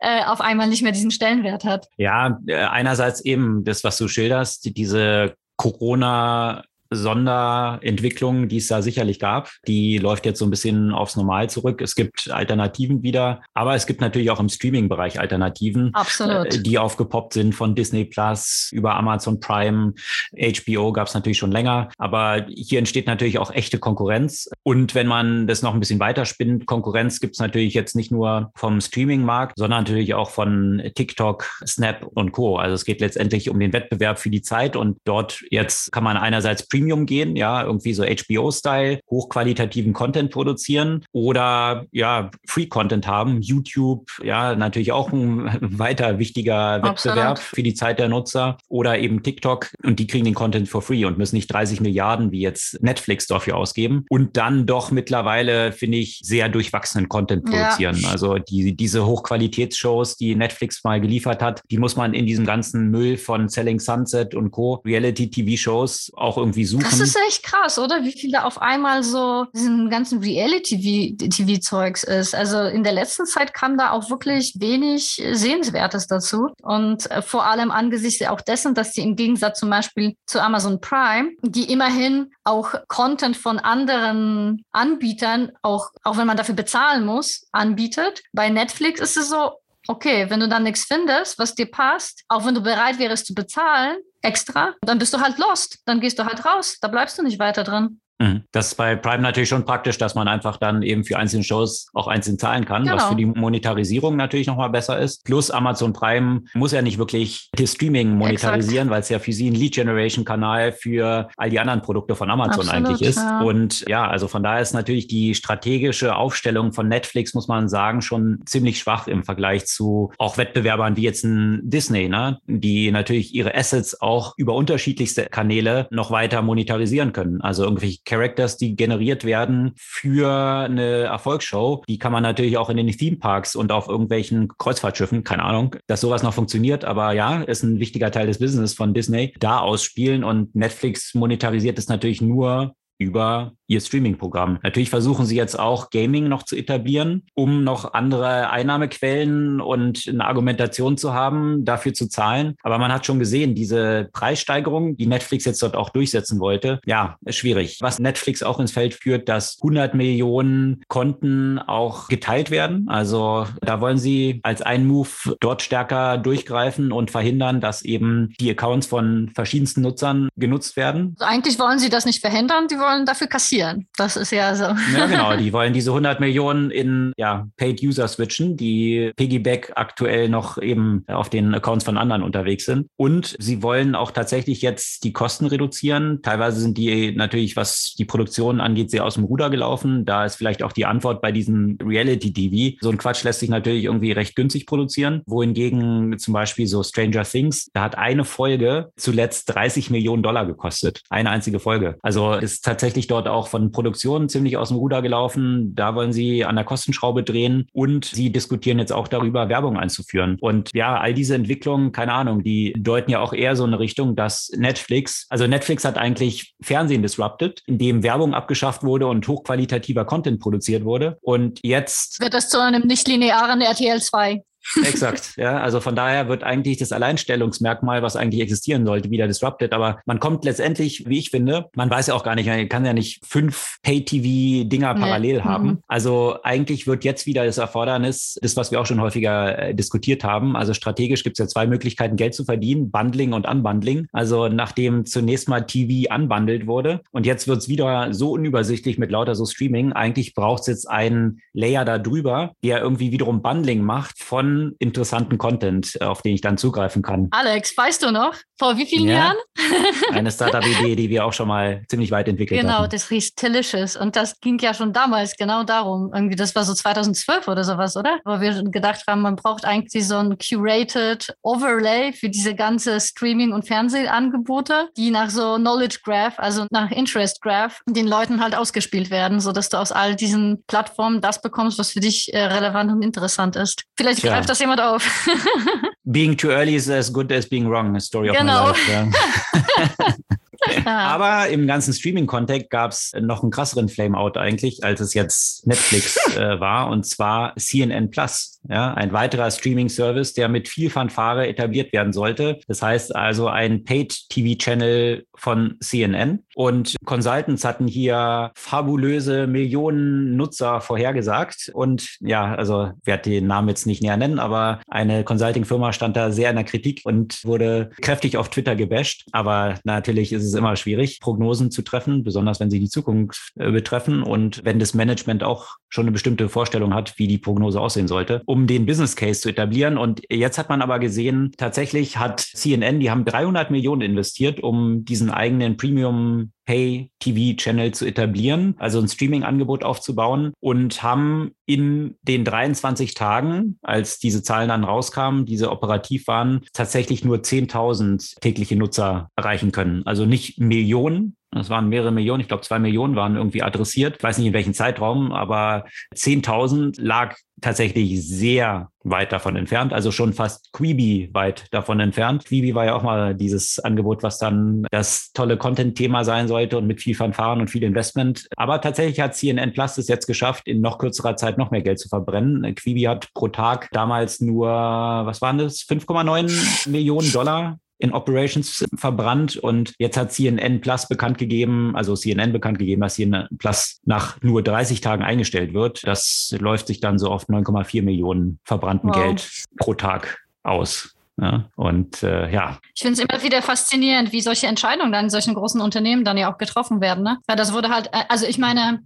äh, auf einmal nicht mehr diesen Stellenwert hat. Ja, äh, einerseits eben das, was du schilderst, diese Corona Sonderentwicklung, die es da sicherlich gab. Die läuft jetzt so ein bisschen aufs Normal zurück. Es gibt Alternativen wieder, aber es gibt natürlich auch im Streaming-Bereich Alternativen, Absolut. Äh, die aufgepoppt sind von Disney Plus über Amazon Prime. HBO gab es natürlich schon länger, aber hier entsteht natürlich auch echte Konkurrenz. Und wenn man das noch ein bisschen weiter spinnt, Konkurrenz gibt es natürlich jetzt nicht nur vom Streaming-Markt, sondern natürlich auch von TikTok, Snap und Co. Also es geht letztendlich um den Wettbewerb für die Zeit und dort jetzt kann man einerseits Premium Premium gehen, ja, irgendwie so HBO-Style, hochqualitativen Content produzieren oder ja, Free-Content haben. YouTube, ja, natürlich auch ein weiter wichtiger Wettbewerb Absolut. für die Zeit der Nutzer oder eben TikTok und die kriegen den Content for free und müssen nicht 30 Milliarden wie jetzt Netflix dafür ausgeben und dann doch mittlerweile, finde ich, sehr durchwachsenen Content produzieren. Ja. Also die, diese Hochqualitätsshows, die Netflix mal geliefert hat, die muss man in diesem ganzen Müll von Selling Sunset und Co. Reality-TV-Shows auch irgendwie suchen. Das ist echt krass, oder? Wie viel da auf einmal so diesen ganzen Reality-TV-Zeugs ist. Also in der letzten Zeit kam da auch wirklich wenig Sehenswertes dazu. Und äh, vor allem angesichts auch dessen, dass sie im Gegensatz zum Beispiel zu Amazon Prime, die immerhin auch Content von anderen Anbietern, auch, auch wenn man dafür bezahlen muss, anbietet. Bei Netflix ist es so, okay, wenn du dann nichts findest, was dir passt, auch wenn du bereit wärst zu bezahlen, extra, dann bist du halt lost. Dann gehst du halt raus. Da bleibst du nicht weiter drin. Mhm. Das ist bei Prime natürlich schon praktisch, dass man einfach dann eben für einzelne Shows auch einzeln zahlen kann, genau. was für die Monetarisierung natürlich nochmal besser ist. Plus Amazon Prime muss ja nicht wirklich das Streaming monetarisieren, weil es ja für sie ein Lead-Generation-Kanal für all die anderen Produkte von Amazon Absolut, eigentlich ist. Ja. Und ja, also von daher ist natürlich die strategische Aufstellung von Netflix, muss man sagen, schon ziemlich schwach im Vergleich zu auch Wettbewerbern wie jetzt ein Disney, ne? die natürlich ihre Assets auch über unterschiedlichste Kanäle noch weiter monetarisieren können. Also irgendwelche Characters, die generiert werden für eine Erfolgsshow, die kann man natürlich auch in den Theme Parks und auf irgendwelchen Kreuzfahrtschiffen, keine Ahnung, dass sowas noch funktioniert, aber ja, ist ein wichtiger Teil des Business von Disney, da ausspielen. Und Netflix monetarisiert es natürlich nur über ihr Streaming-Programm. Natürlich versuchen sie jetzt auch Gaming noch zu etablieren, um noch andere Einnahmequellen und eine Argumentation zu haben, dafür zu zahlen. Aber man hat schon gesehen, diese Preissteigerung, die Netflix jetzt dort auch durchsetzen wollte, ja, ist schwierig. Was Netflix auch ins Feld führt, dass 100 Millionen Konten auch geteilt werden. Also da wollen sie als einen Move dort stärker durchgreifen und verhindern, dass eben die Accounts von verschiedensten Nutzern genutzt werden. Also eigentlich wollen sie das nicht verhindern, die wollen dafür kassieren investieren. Das ist ja so. Ja, genau. Die wollen diese 100 Millionen in ja, Paid User switchen, die Piggyback aktuell noch eben auf den Accounts von anderen unterwegs sind. Und sie wollen auch tatsächlich jetzt die Kosten reduzieren. Teilweise sind die natürlich, was die Produktion angeht, sehr aus dem Ruder gelaufen. Da ist vielleicht auch die Antwort bei diesem Reality TV. So ein Quatsch lässt sich natürlich irgendwie recht günstig produzieren. Wohingegen zum Beispiel so Stranger Things, da hat eine Folge zuletzt 30 Millionen Dollar gekostet. Eine einzige Folge. Also ist tatsächlich dort auch von Produktionen ziemlich aus dem Ruder gelaufen. Da wollen sie an der Kostenschraube drehen und sie diskutieren jetzt auch darüber, Werbung einzuführen. Und ja, all diese Entwicklungen, keine Ahnung, die deuten ja auch eher so eine Richtung, dass Netflix, also Netflix hat eigentlich Fernsehen disrupted, indem Werbung abgeschafft wurde und hochqualitativer Content produziert wurde. Und jetzt wird das zu einem nicht linearen RTL 2. Exakt, ja. Also von daher wird eigentlich das Alleinstellungsmerkmal, was eigentlich existieren sollte, wieder disrupted. Aber man kommt letztendlich, wie ich finde, man weiß ja auch gar nicht, man kann ja nicht fünf Pay-TV-Dinger parallel nee. haben. Mhm. Also eigentlich wird jetzt wieder das Erfordernis, das, was wir auch schon häufiger äh, diskutiert haben. Also strategisch gibt es ja zwei Möglichkeiten, Geld zu verdienen, Bundling und Unbundling. Also nachdem zunächst mal TV unbundled wurde und jetzt wird es wieder so unübersichtlich mit lauter so Streaming. Eigentlich braucht es jetzt einen Layer da drüber, der irgendwie wiederum Bundling macht von interessanten Content, äh, auf den ich dann zugreifen kann. Alex, weißt du noch, vor wie vielen ja, Jahren? eine Startup-Idee, die wir auch schon mal ziemlich weit entwickelt genau, haben. Genau, das hieß Delicious. Und das ging ja schon damals genau darum. Irgendwie, das war so 2012 oder sowas, oder? Wo wir gedacht haben, man braucht eigentlich so ein curated Overlay für diese ganze Streaming- und Fernsehangebote, die nach so Knowledge Graph, also nach Interest Graph, den Leuten halt ausgespielt werden, sodass du aus all diesen Plattformen das bekommst, was für dich äh, relevant und interessant ist. Vielleicht ja. Greift das jemand auf. being too early is as good as being wrong, a story of genau. my life. Ja. Aber im ganzen Streaming-Kontext gab es noch einen krasseren Flameout eigentlich, als es jetzt Netflix äh, war, und zwar CNN Plus. Ja, ein weiterer Streaming-Service, der mit viel Fanfare etabliert werden sollte. Das heißt also ein Paid-TV-Channel von CNN. Und Consultants hatten hier fabulöse Millionen Nutzer vorhergesagt. Und ja, also werde den Namen jetzt nicht näher nennen, aber eine Consulting-Firma stand da sehr in der Kritik und wurde kräftig auf Twitter gebasht. Aber natürlich ist es immer schwierig, Prognosen zu treffen, besonders wenn sie die Zukunft äh, betreffen und wenn das Management auch schon eine bestimmte Vorstellung hat, wie die Prognose aussehen sollte um den Business Case zu etablieren. Und jetzt hat man aber gesehen, tatsächlich hat CNN, die haben 300 Millionen investiert, um diesen eigenen Premium Pay-TV-Channel zu etablieren, also ein Streaming-Angebot aufzubauen und haben in den 23 Tagen, als diese Zahlen dann rauskamen, diese operativ waren, tatsächlich nur 10.000 tägliche Nutzer erreichen können. Also nicht Millionen, es waren mehrere Millionen, ich glaube zwei Millionen waren irgendwie adressiert. Ich weiß nicht in welchem Zeitraum, aber 10.000 lag tatsächlich sehr weit davon entfernt, also schon fast Quibi weit davon entfernt. Quibi war ja auch mal dieses Angebot, was dann das tolle Content-Thema sein sollte und mit viel Fanfaren und viel Investment. Aber tatsächlich hat CNN Plus es jetzt geschafft, in noch kürzerer Zeit noch mehr Geld zu verbrennen. Quibi hat pro Tag damals nur, was waren das, 5,9 Millionen Dollar in Operations verbrannt und jetzt hat CNN Plus bekannt gegeben, also CNN bekannt gegeben, dass CNN Plus nach nur 30 Tagen eingestellt wird. Das läuft sich dann so auf 9,4 Millionen verbrannten wow. Geld pro Tag aus. Ja, und äh, ja. Ich finde es immer wieder faszinierend, wie solche Entscheidungen dann in solchen großen Unternehmen dann ja auch getroffen werden. Ne? Weil das wurde halt, äh, also ich meine,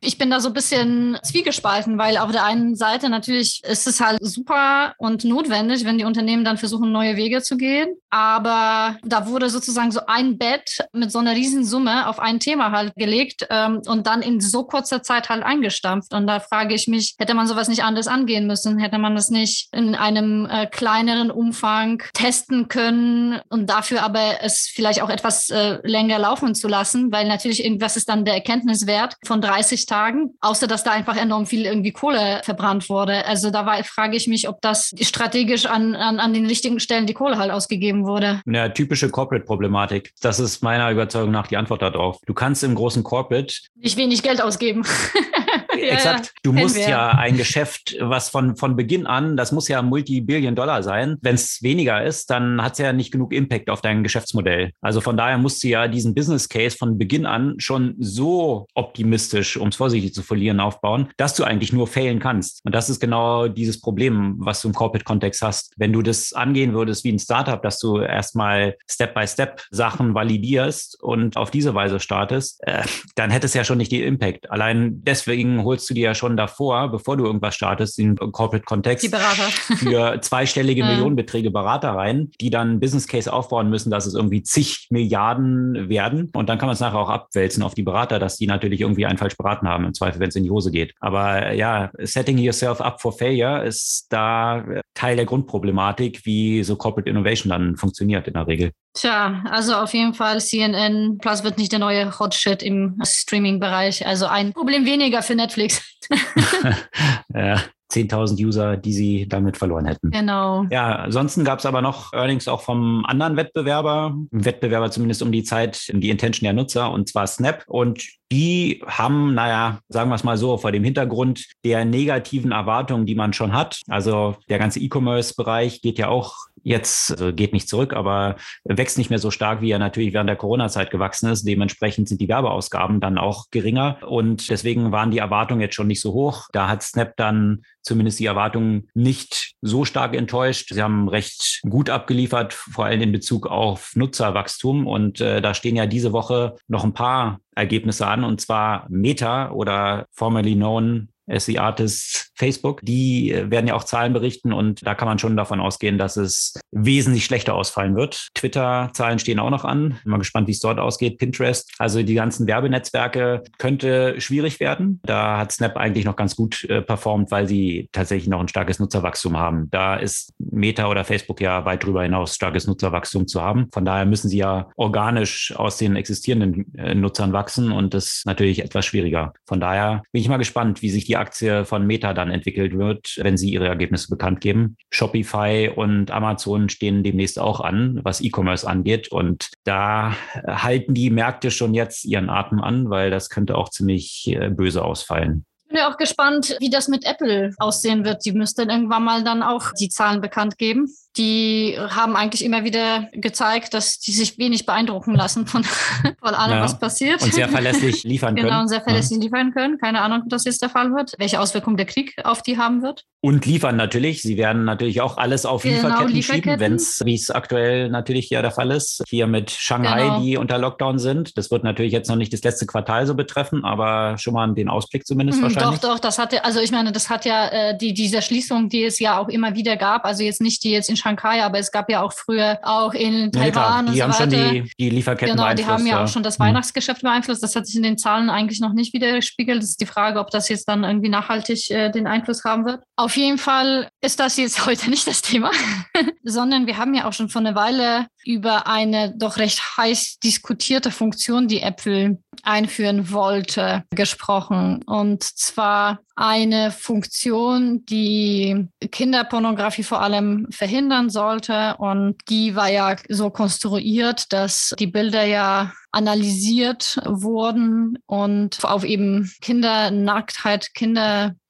ich bin da so ein bisschen zwiegespalten, weil auf der einen Seite natürlich ist es halt super und notwendig, wenn die Unternehmen dann versuchen, neue Wege zu gehen. Aber da wurde sozusagen so ein Bett mit so einer Riesensumme auf ein Thema halt gelegt ähm, und dann in so kurzer Zeit halt eingestampft. Und da frage ich mich, hätte man sowas nicht anders angehen müssen? Hätte man das nicht in einem äh, kleineren Umfang testen können und dafür aber es vielleicht auch etwas äh, länger laufen zu lassen? Weil natürlich irgendwas ist dann der Erkenntniswert von 30 Tagen, außer dass da einfach enorm viel irgendwie Kohle verbrannt wurde. Also da war, frage ich mich, ob das strategisch an, an, an den richtigen Stellen die Kohle halt ausgegeben wurde. Ja, typische Corporate-Problematik. Das ist meiner Überzeugung nach die Antwort darauf. Du kannst im großen Corporate nicht wenig Geld ausgeben. Exakt. Du musst ja ein Geschäft, was von, von Beginn an, das muss ja Multibillion Dollar sein. Wenn es weniger ist, dann hat es ja nicht genug Impact auf dein Geschäftsmodell. Also von daher musst du ja diesen Business Case von Beginn an schon so optimistisch, um es vorsichtig zu verlieren, aufbauen, dass du eigentlich nur failen kannst. Und das ist genau dieses Problem, was du im Corporate-Kontext hast. Wenn du das angehen würdest wie ein Startup, dass du erstmal Step-by-Step Sachen validierst und auf diese Weise startest, äh, dann hätte es ja schon nicht die Impact. Allein deswegen holst du dir ja schon davor, bevor du irgendwas startest, in Corporate-Kontext, für zweistellige Millionenbeträge Berater rein, die dann Business Case aufbauen müssen, dass es irgendwie zig Milliarden werden. Und dann kann man es nachher auch abwälzen auf die Berater, dass die natürlich irgendwie einen falsch beraten haben, im Zweifel, wenn es in die Hose geht. Aber ja, setting yourself up for failure ist da Teil der Grundproblematik, wie so Corporate Innovation dann funktioniert in der Regel. Tja, also auf jeden Fall CNN Plus wird nicht der neue Hot Shit im Streaming-Bereich. Also ein Problem weniger für Netflix. ja. 10.000 User, die sie damit verloren hätten. Genau. Ja, ansonsten gab es aber noch Earnings auch vom anderen Wettbewerber, Wettbewerber zumindest um die Zeit, die Intention der Nutzer, und zwar Snap. Und die haben, naja, sagen wir es mal so, vor dem Hintergrund der negativen Erwartungen, die man schon hat. Also der ganze E-Commerce-Bereich geht ja auch jetzt also geht nicht zurück, aber wächst nicht mehr so stark, wie er natürlich während der Corona-Zeit gewachsen ist. Dementsprechend sind die Werbeausgaben dann auch geringer und deswegen waren die Erwartungen jetzt schon nicht so hoch. Da hat Snap dann zumindest die Erwartungen nicht so stark enttäuscht. Sie haben recht gut abgeliefert, vor allem in Bezug auf Nutzerwachstum. Und äh, da stehen ja diese Woche noch ein paar Ergebnisse an, und zwar Meta oder formerly known SE Artists Facebook, die äh, werden ja auch Zahlen berichten und da kann man schon davon ausgehen, dass es wesentlich schlechter ausfallen wird. Twitter-Zahlen stehen auch noch an. Bin mal gespannt, wie es dort ausgeht. Pinterest, also die ganzen Werbenetzwerke könnte schwierig werden. Da hat Snap eigentlich noch ganz gut äh, performt, weil sie tatsächlich noch ein starkes Nutzerwachstum haben. Da ist Meta oder Facebook ja weit darüber hinaus, starkes Nutzerwachstum zu haben. Von daher müssen sie ja organisch aus den existierenden äh, Nutzern wachsen und das ist natürlich etwas schwieriger. Von daher bin ich mal gespannt, wie sich die Aktie von Meta dann entwickelt wird, wenn sie ihre Ergebnisse bekannt geben. Shopify und Amazon stehen demnächst auch an, was E-Commerce angeht. Und da halten die Märkte schon jetzt ihren Atem an, weil das könnte auch ziemlich äh, böse ausfallen. Ich bin ja auch gespannt, wie das mit Apple aussehen wird. Die müssten irgendwann mal dann auch die Zahlen bekannt geben die haben eigentlich immer wieder gezeigt, dass die sich wenig beeindrucken lassen von, von allem, ja. was passiert. Und sehr verlässlich liefern genau, können. Genau, und sehr verlässlich ja. liefern können. Keine Ahnung, ob das jetzt der Fall wird, welche Auswirkungen der Krieg auf die haben wird. Und liefern natürlich. Sie werden natürlich auch alles auf genau, Lieferketten, Lieferketten, schieben, wenn es, wie es aktuell natürlich ja der Fall ist. Hier mit Shanghai, genau. die unter Lockdown sind. Das wird natürlich jetzt noch nicht das letzte Quartal so betreffen, aber schon mal den Ausblick zumindest hm, wahrscheinlich. Doch, doch, das hatte, also ich meine, das hat ja äh, die, diese Schließung, die es ja auch immer wieder gab, also jetzt nicht die jetzt in Shanghai, aber es gab ja auch früher auch in Taiwan ja, und die so haben weiter. schon die, die Lieferketten Genau, die haben ja, ja auch schon das Mhm. Weihnachtsgeschäft beeinflusst. Das hat sich in den Zahlen eigentlich noch nicht widerspiegelt. Das ist die Frage, ob das jetzt dann irgendwie nachhaltig äh, den Einfluss haben wird. Auf jeden Fall ist das jetzt heute nicht das Thema, sondern wir haben ja auch schon vor einer Weile über eine doch recht heiß diskutierte Funktion, die Apple einführen wollte, gesprochen. Und zwar eine Funktion, die Kinderpornografie vor allem verhindern sollte. Und die war ja so konstruiert, dass die Bilder ja analysiert wurden und auf eben Kindernacktheit,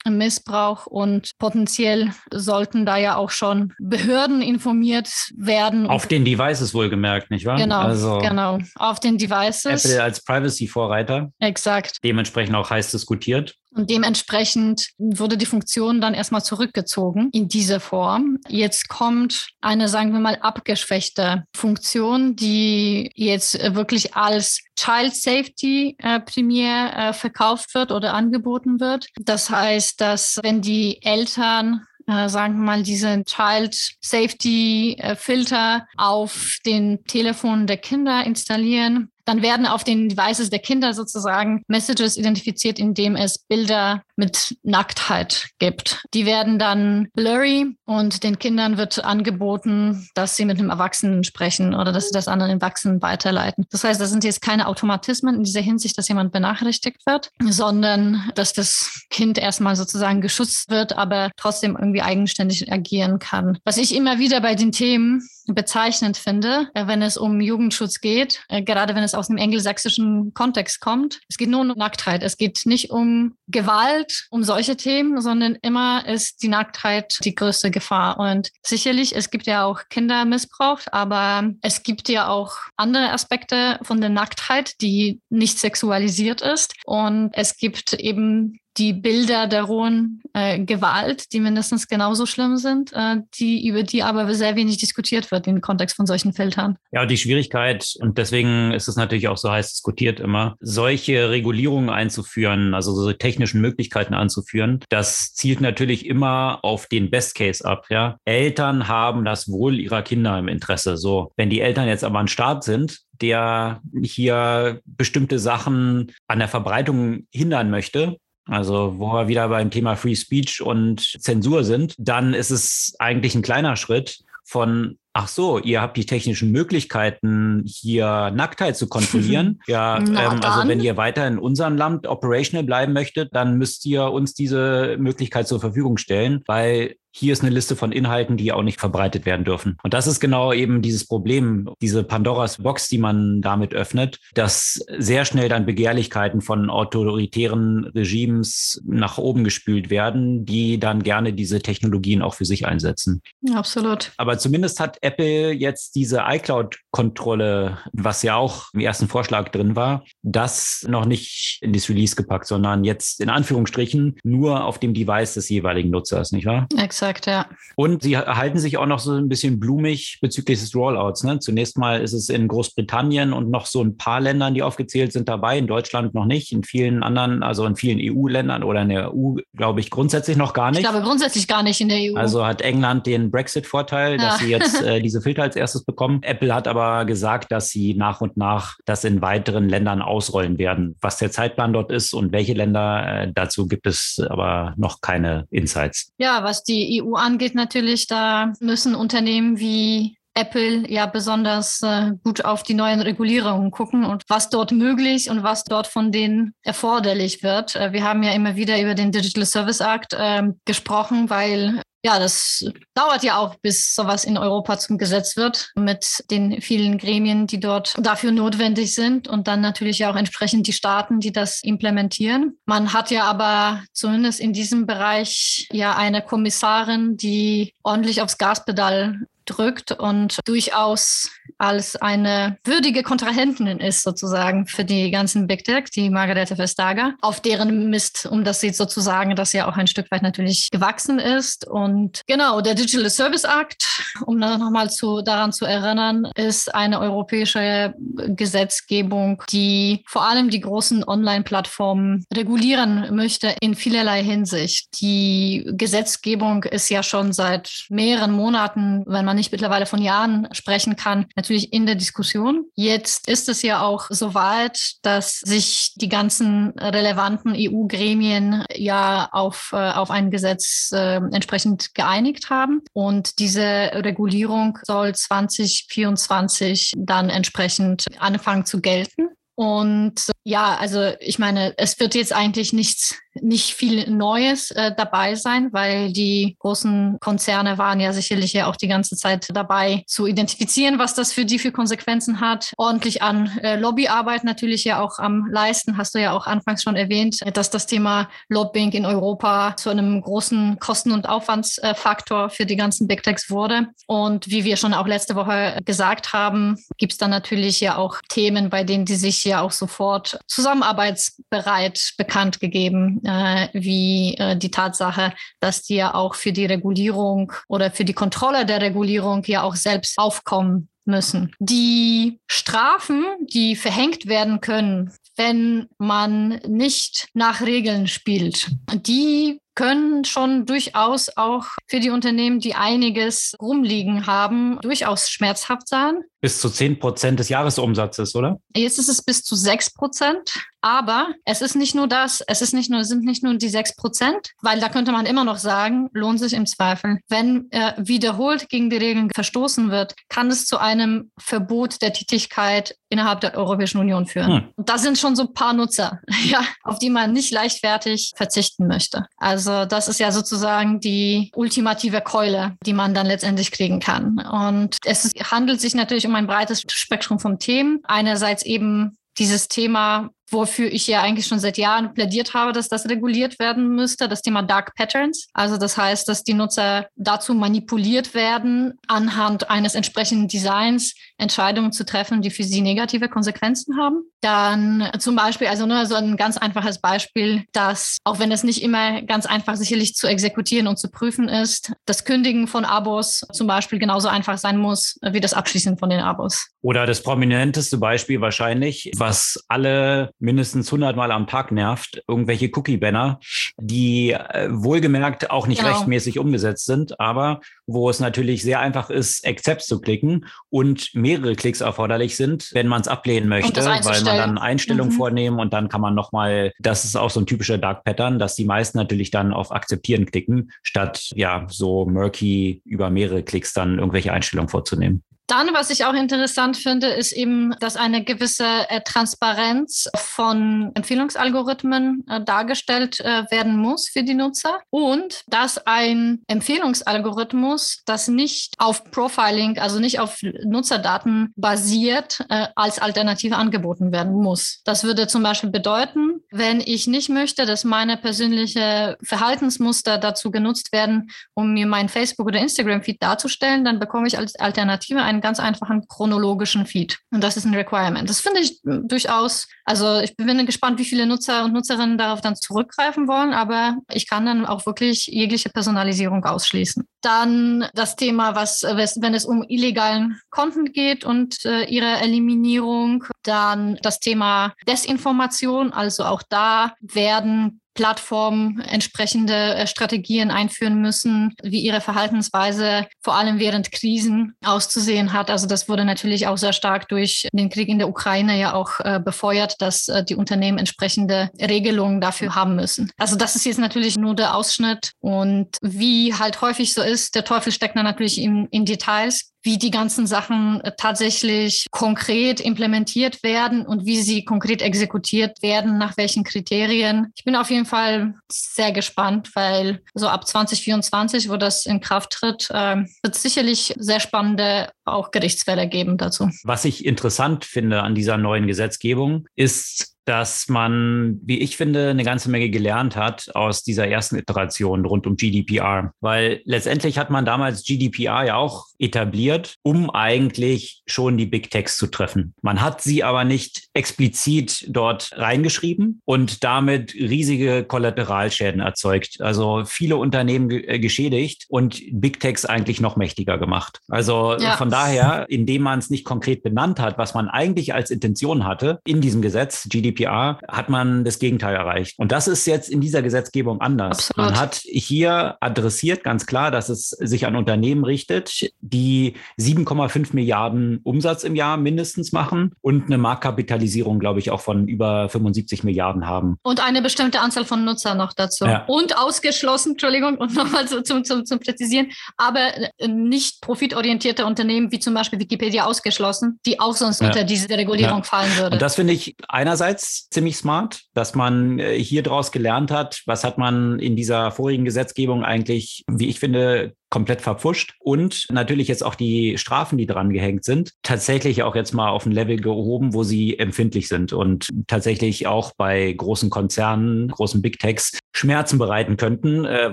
Kindermissbrauch und potenziell sollten da ja auch schon Behörden informiert werden. Auf den Devices wohlgemerkt, nicht wahr? Genau, also genau. Auf den Devices. Apple als Privacy-Vorreiter. Exakt. Dementsprechend auch heiß diskutiert. Und dementsprechend wurde die Funktion dann erstmal zurückgezogen in dieser Form. Jetzt kommt eine, sagen wir mal, abgeschwächte Funktion, die jetzt wirklich als Child Safety äh, primär äh, verkauft wird oder angeboten wird. Das heißt, dass wenn die Eltern äh, sagen wir mal, diesen Child Safety äh, Filter auf den Telefonen der Kinder installieren, dann werden auf den Devices der Kinder sozusagen Messages identifiziert, indem es Bilder mit Nacktheit gibt. Die werden dann blurry und den Kindern wird angeboten, dass sie mit einem Erwachsenen sprechen oder dass sie das anderen Erwachsenen weiterleiten. Das heißt, das sind jetzt keine Automatismen in dieser Hinsicht, dass jemand benachrichtigt wird, sondern dass das Kind erstmal sozusagen geschützt wird, aber trotzdem irgendwie eigenständig agieren kann. Was ich immer wieder bei den Themen bezeichnend finde, äh, wenn es um Jugendschutz geht, äh, gerade wenn es aus einem engelsächsischen Kontext kommt. Es geht nur um Nacktheit. Es geht nicht um Gewalt, um solche Themen, sondern immer ist die Nacktheit die größte Gefahr. Und sicherlich, es gibt ja auch Kindermissbrauch, aber es gibt ja auch andere Aspekte von der Nacktheit, die nicht sexualisiert ist. Und es gibt eben die Bilder der rohen äh, Gewalt, die mindestens genauso schlimm sind, äh, die, über die aber sehr wenig diskutiert wird im Kontext von solchen Filtern. Ja, die Schwierigkeit, und deswegen ist es natürlich auch so heiß diskutiert immer, solche Regulierungen einzuführen, also so technischen Möglichkeiten anzuführen, das zielt natürlich immer auf den Best Case ab. Ja? Eltern haben das Wohl ihrer Kinder im Interesse. So, wenn die Eltern jetzt aber ein Staat sind, der hier bestimmte Sachen an der Verbreitung hindern möchte, also wo wir wieder beim Thema Free Speech und Zensur sind, dann ist es eigentlich ein kleiner Schritt von Ach so, ihr habt die technischen Möglichkeiten, hier Nacktheit zu kontrollieren. ja, ähm, also wenn ihr weiter in unserem Land operational bleiben möchtet, dann müsst ihr uns diese Möglichkeit zur Verfügung stellen, weil hier ist eine Liste von Inhalten, die auch nicht verbreitet werden dürfen. Und das ist genau eben dieses Problem, diese Pandoras Box, die man damit öffnet, dass sehr schnell dann Begehrlichkeiten von autoritären Regimes nach oben gespült werden, die dann gerne diese Technologien auch für sich einsetzen. Absolut. Aber zumindest hat Apple jetzt diese iCloud-Kontrolle, was ja auch im ersten Vorschlag drin war, das noch nicht in das Release gepackt, sondern jetzt in Anführungsstrichen nur auf dem Device des jeweiligen Nutzers, nicht wahr? Exakt, ja. Und sie erhalten sich auch noch so ein bisschen blumig bezüglich des Rollouts. Ne? Zunächst mal ist es in Großbritannien und noch so ein paar Ländern, die aufgezählt sind, dabei. In Deutschland noch nicht. In vielen anderen, also in vielen EU-Ländern oder in der EU, glaube ich, grundsätzlich noch gar nicht. Ich glaube grundsätzlich gar nicht in der EU. Also hat England den Brexit-Vorteil, dass Ja. sie jetzt äh, diese Filter als erstes bekommen. Apple hat aber gesagt, dass sie nach und nach das in weiteren Ländern ausrollen werden. Was der Zeitplan dort ist und welche Länder, äh, dazu gibt es aber noch keine Insights. Ja, was die EU angeht, natürlich, da müssen Unternehmen wie Apple ja besonders äh, gut auf die neuen Regulierungen gucken und was dort möglich und was dort von denen erforderlich wird. Äh, wir haben ja immer wieder über den Digital Service Act äh, gesprochen, weil ja, das dauert ja auch, bis sowas in Europa zum Gesetz wird, mit den vielen Gremien, die dort dafür notwendig sind und dann natürlich auch entsprechend die Staaten, die das implementieren. Man hat ja aber zumindest in diesem Bereich ja eine Kommissarin, die ordentlich aufs Gaspedal drückt und durchaus als eine würdige Kontrahentin ist sozusagen für die ganzen Big Tech, die Margarete Vestager, auf deren Mist, um das sie sozusagen, dass ja auch ein Stück weit natürlich gewachsen ist. Und genau, der Digital Service Act, um nochmal zu, daran zu erinnern, ist eine europäische Gesetzgebung, die vor allem die großen Online-Plattformen regulieren möchte in vielerlei Hinsicht. Die Gesetzgebung ist ja schon seit mehreren Monaten, wenn man nicht mittlerweile von Jahren sprechen kann, natürlich in der Diskussion. Jetzt ist es ja auch so weit, dass sich die ganzen relevanten EU-Gremien ja auf, äh, auf ein Gesetz äh, entsprechend geeinigt haben. Und diese Regulierung soll 2024 dann entsprechend anfangen zu gelten. Und ja, also ich meine, es wird jetzt eigentlich nichts nicht viel Neues äh, dabei sein, weil die großen Konzerne waren ja sicherlich ja auch die ganze Zeit dabei zu identifizieren, was das für die für Konsequenzen hat. Ordentlich an äh, Lobbyarbeit natürlich ja auch am leisten. Hast du ja auch anfangs schon erwähnt, dass das Thema Lobbying in Europa zu einem großen Kosten- und Aufwandsfaktor für die ganzen Big Techs wurde. Und wie wir schon auch letzte Woche gesagt haben, gibt es dann natürlich ja auch Themen, bei denen die sich ja auch sofort zusammenarbeitsbereit bekannt gegeben äh, wie äh, die Tatsache, dass die ja auch für die Regulierung oder für die Kontrolle der Regulierung ja auch selbst aufkommen müssen. Die Strafen, die verhängt werden können, wenn man nicht nach Regeln spielt, die können schon durchaus auch für die Unternehmen, die einiges rumliegen haben, durchaus schmerzhaft sein. Bis zu 10 Prozent des Jahresumsatzes, oder? Jetzt ist es bis zu 6 Prozent. Aber es ist nicht nur das, es ist nicht nur, sind nicht nur die 6 Prozent, weil da könnte man immer noch sagen, lohnt sich im Zweifel. Wenn äh, wiederholt gegen die Regeln verstoßen wird, kann es zu einem Verbot der Tätigkeit innerhalb der Europäischen Union führen. Hm. Und da sind schon so ein paar Nutzer, ja, auf die man nicht leichtfertig verzichten möchte. Also das ist ja sozusagen die ultimative Keule, die man dann letztendlich kriegen kann. Und es handelt sich natürlich um ein breites Spektrum von Themen. Einerseits eben dieses Thema wofür ich ja eigentlich schon seit Jahren plädiert habe, dass das reguliert werden müsste, das Thema Dark Patterns. Also das heißt, dass die Nutzer dazu manipuliert werden, anhand eines entsprechenden Designs Entscheidungen zu treffen, die für sie negative Konsequenzen haben. Dann zum Beispiel, also nur so ein ganz einfaches Beispiel, dass auch wenn es nicht immer ganz einfach sicherlich zu exekutieren und zu prüfen ist, das Kündigen von Abos zum Beispiel genauso einfach sein muss wie das Abschließen von den Abos. Oder das prominenteste Beispiel wahrscheinlich, was alle mindestens 100 Mal am Tag nervt, irgendwelche Cookie-Banner, die äh, wohlgemerkt auch nicht genau. rechtmäßig umgesetzt sind, aber wo es natürlich sehr einfach ist, Accept zu klicken und mehrere Klicks erforderlich sind, wenn man es ablehnen möchte, weil man dann Einstellungen mhm. vornehmen und dann kann man nochmal, das ist auch so ein typischer Dark Pattern, dass die meisten natürlich dann auf Akzeptieren klicken, statt ja so murky über mehrere Klicks dann irgendwelche Einstellungen vorzunehmen. Dann, was ich auch interessant finde, ist eben, dass eine gewisse äh, Transparenz von Empfehlungsalgorithmen äh, dargestellt äh, werden muss für die Nutzer und dass ein Empfehlungsalgorithmus, das nicht auf Profiling, also nicht auf Nutzerdaten basiert, als Alternative angeboten werden muss. Das würde zum Beispiel bedeuten, wenn ich nicht möchte, dass meine persönliche Verhaltensmuster dazu genutzt werden, um mir mein Facebook- oder Instagram-Feed darzustellen, dann bekomme ich als Alternative einen ganz einfachen chronologischen Feed. Und das ist ein Requirement. Das finde ich durchaus, also ich bin gespannt, wie viele Nutzer und Nutzerinnen darauf dann zurückgreifen wollen, aber ich kann dann auch wirklich jegliche Personalisierung ausschließen. Dann das Thema, was, wenn es um illegalen Konten geht und äh, ihre Eliminierung, dann das Thema Desinformation, also auch da werden Plattformen entsprechende äh, Strategien einführen müssen, wie ihre Verhaltensweise vor allem während Krisen auszusehen hat. Also das wurde natürlich auch sehr stark durch den Krieg in der Ukraine ja auch äh, befeuert, dass äh, die Unternehmen entsprechende Regelungen dafür haben müssen. Also das ist jetzt natürlich nur der Ausschnitt und wie halt häufig so ist, der Teufel steckt dann natürlich in, in Details wie die ganzen Sachen äh, tatsächlich konkret implementiert werden und wie sie konkret exekutiert werden, nach welchen Kriterien. Ich bin auf jeden Fall sehr gespannt, weil so ab 2024, wo das in Kraft tritt, äh, wird es sicherlich sehr spannende auch Gerichtsfälle geben dazu. Was ich interessant finde an dieser neuen Gesetzgebung, ist, dass man, wie ich finde, eine ganze Menge gelernt hat aus dieser ersten Iteration rund um GDPR. Weil letztendlich hat man damals GDPR ja auch etabliert, um eigentlich schon die Big Techs zu treffen. Man hat sie aber nicht explizit dort reingeschrieben und damit riesige Kollateralschäden erzeugt. Also viele Unternehmen äh, geschädigt und Big Techs eigentlich noch mächtiger gemacht. Also ja. von daher, indem man es nicht konkret benannt hat, was man eigentlich als Intention hatte in diesem Gesetz, GDPR, hat man das Gegenteil erreicht. Und das ist jetzt in dieser Gesetzgebung anders. Absolut. Man hat hier adressiert ganz klar, dass es sich an Unternehmen richtet, die 7,5 Milliarden Umsatz im Jahr mindestens machen und eine Marktkapitalisierung, glaube ich, auch von über 75 Milliarden haben. Und eine bestimmte Anzahl von Nutzern noch dazu. Ja. Und ausgeschlossen, Entschuldigung, und nochmal so zum, zum, zum Präzisieren, aber äh, nicht profitorientierte Unternehmen wie zum Beispiel Wikipedia ausgeschlossen, die auch sonst ja. unter diese Regulierung ja. fallen würde. Und das finde ich einerseits ziemlich smart, dass man äh, hier draus gelernt hat, was hat man in dieser vorigen Gesetzgebung eigentlich, wie ich finde, komplett verpfuscht und natürlich jetzt auch die Strafen, die dran gehängt sind, tatsächlich auch jetzt mal auf ein Level gehoben, wo sie empfindlich sind und tatsächlich auch bei großen Konzernen, großen Big Techs Schmerzen bereiten könnten, äh,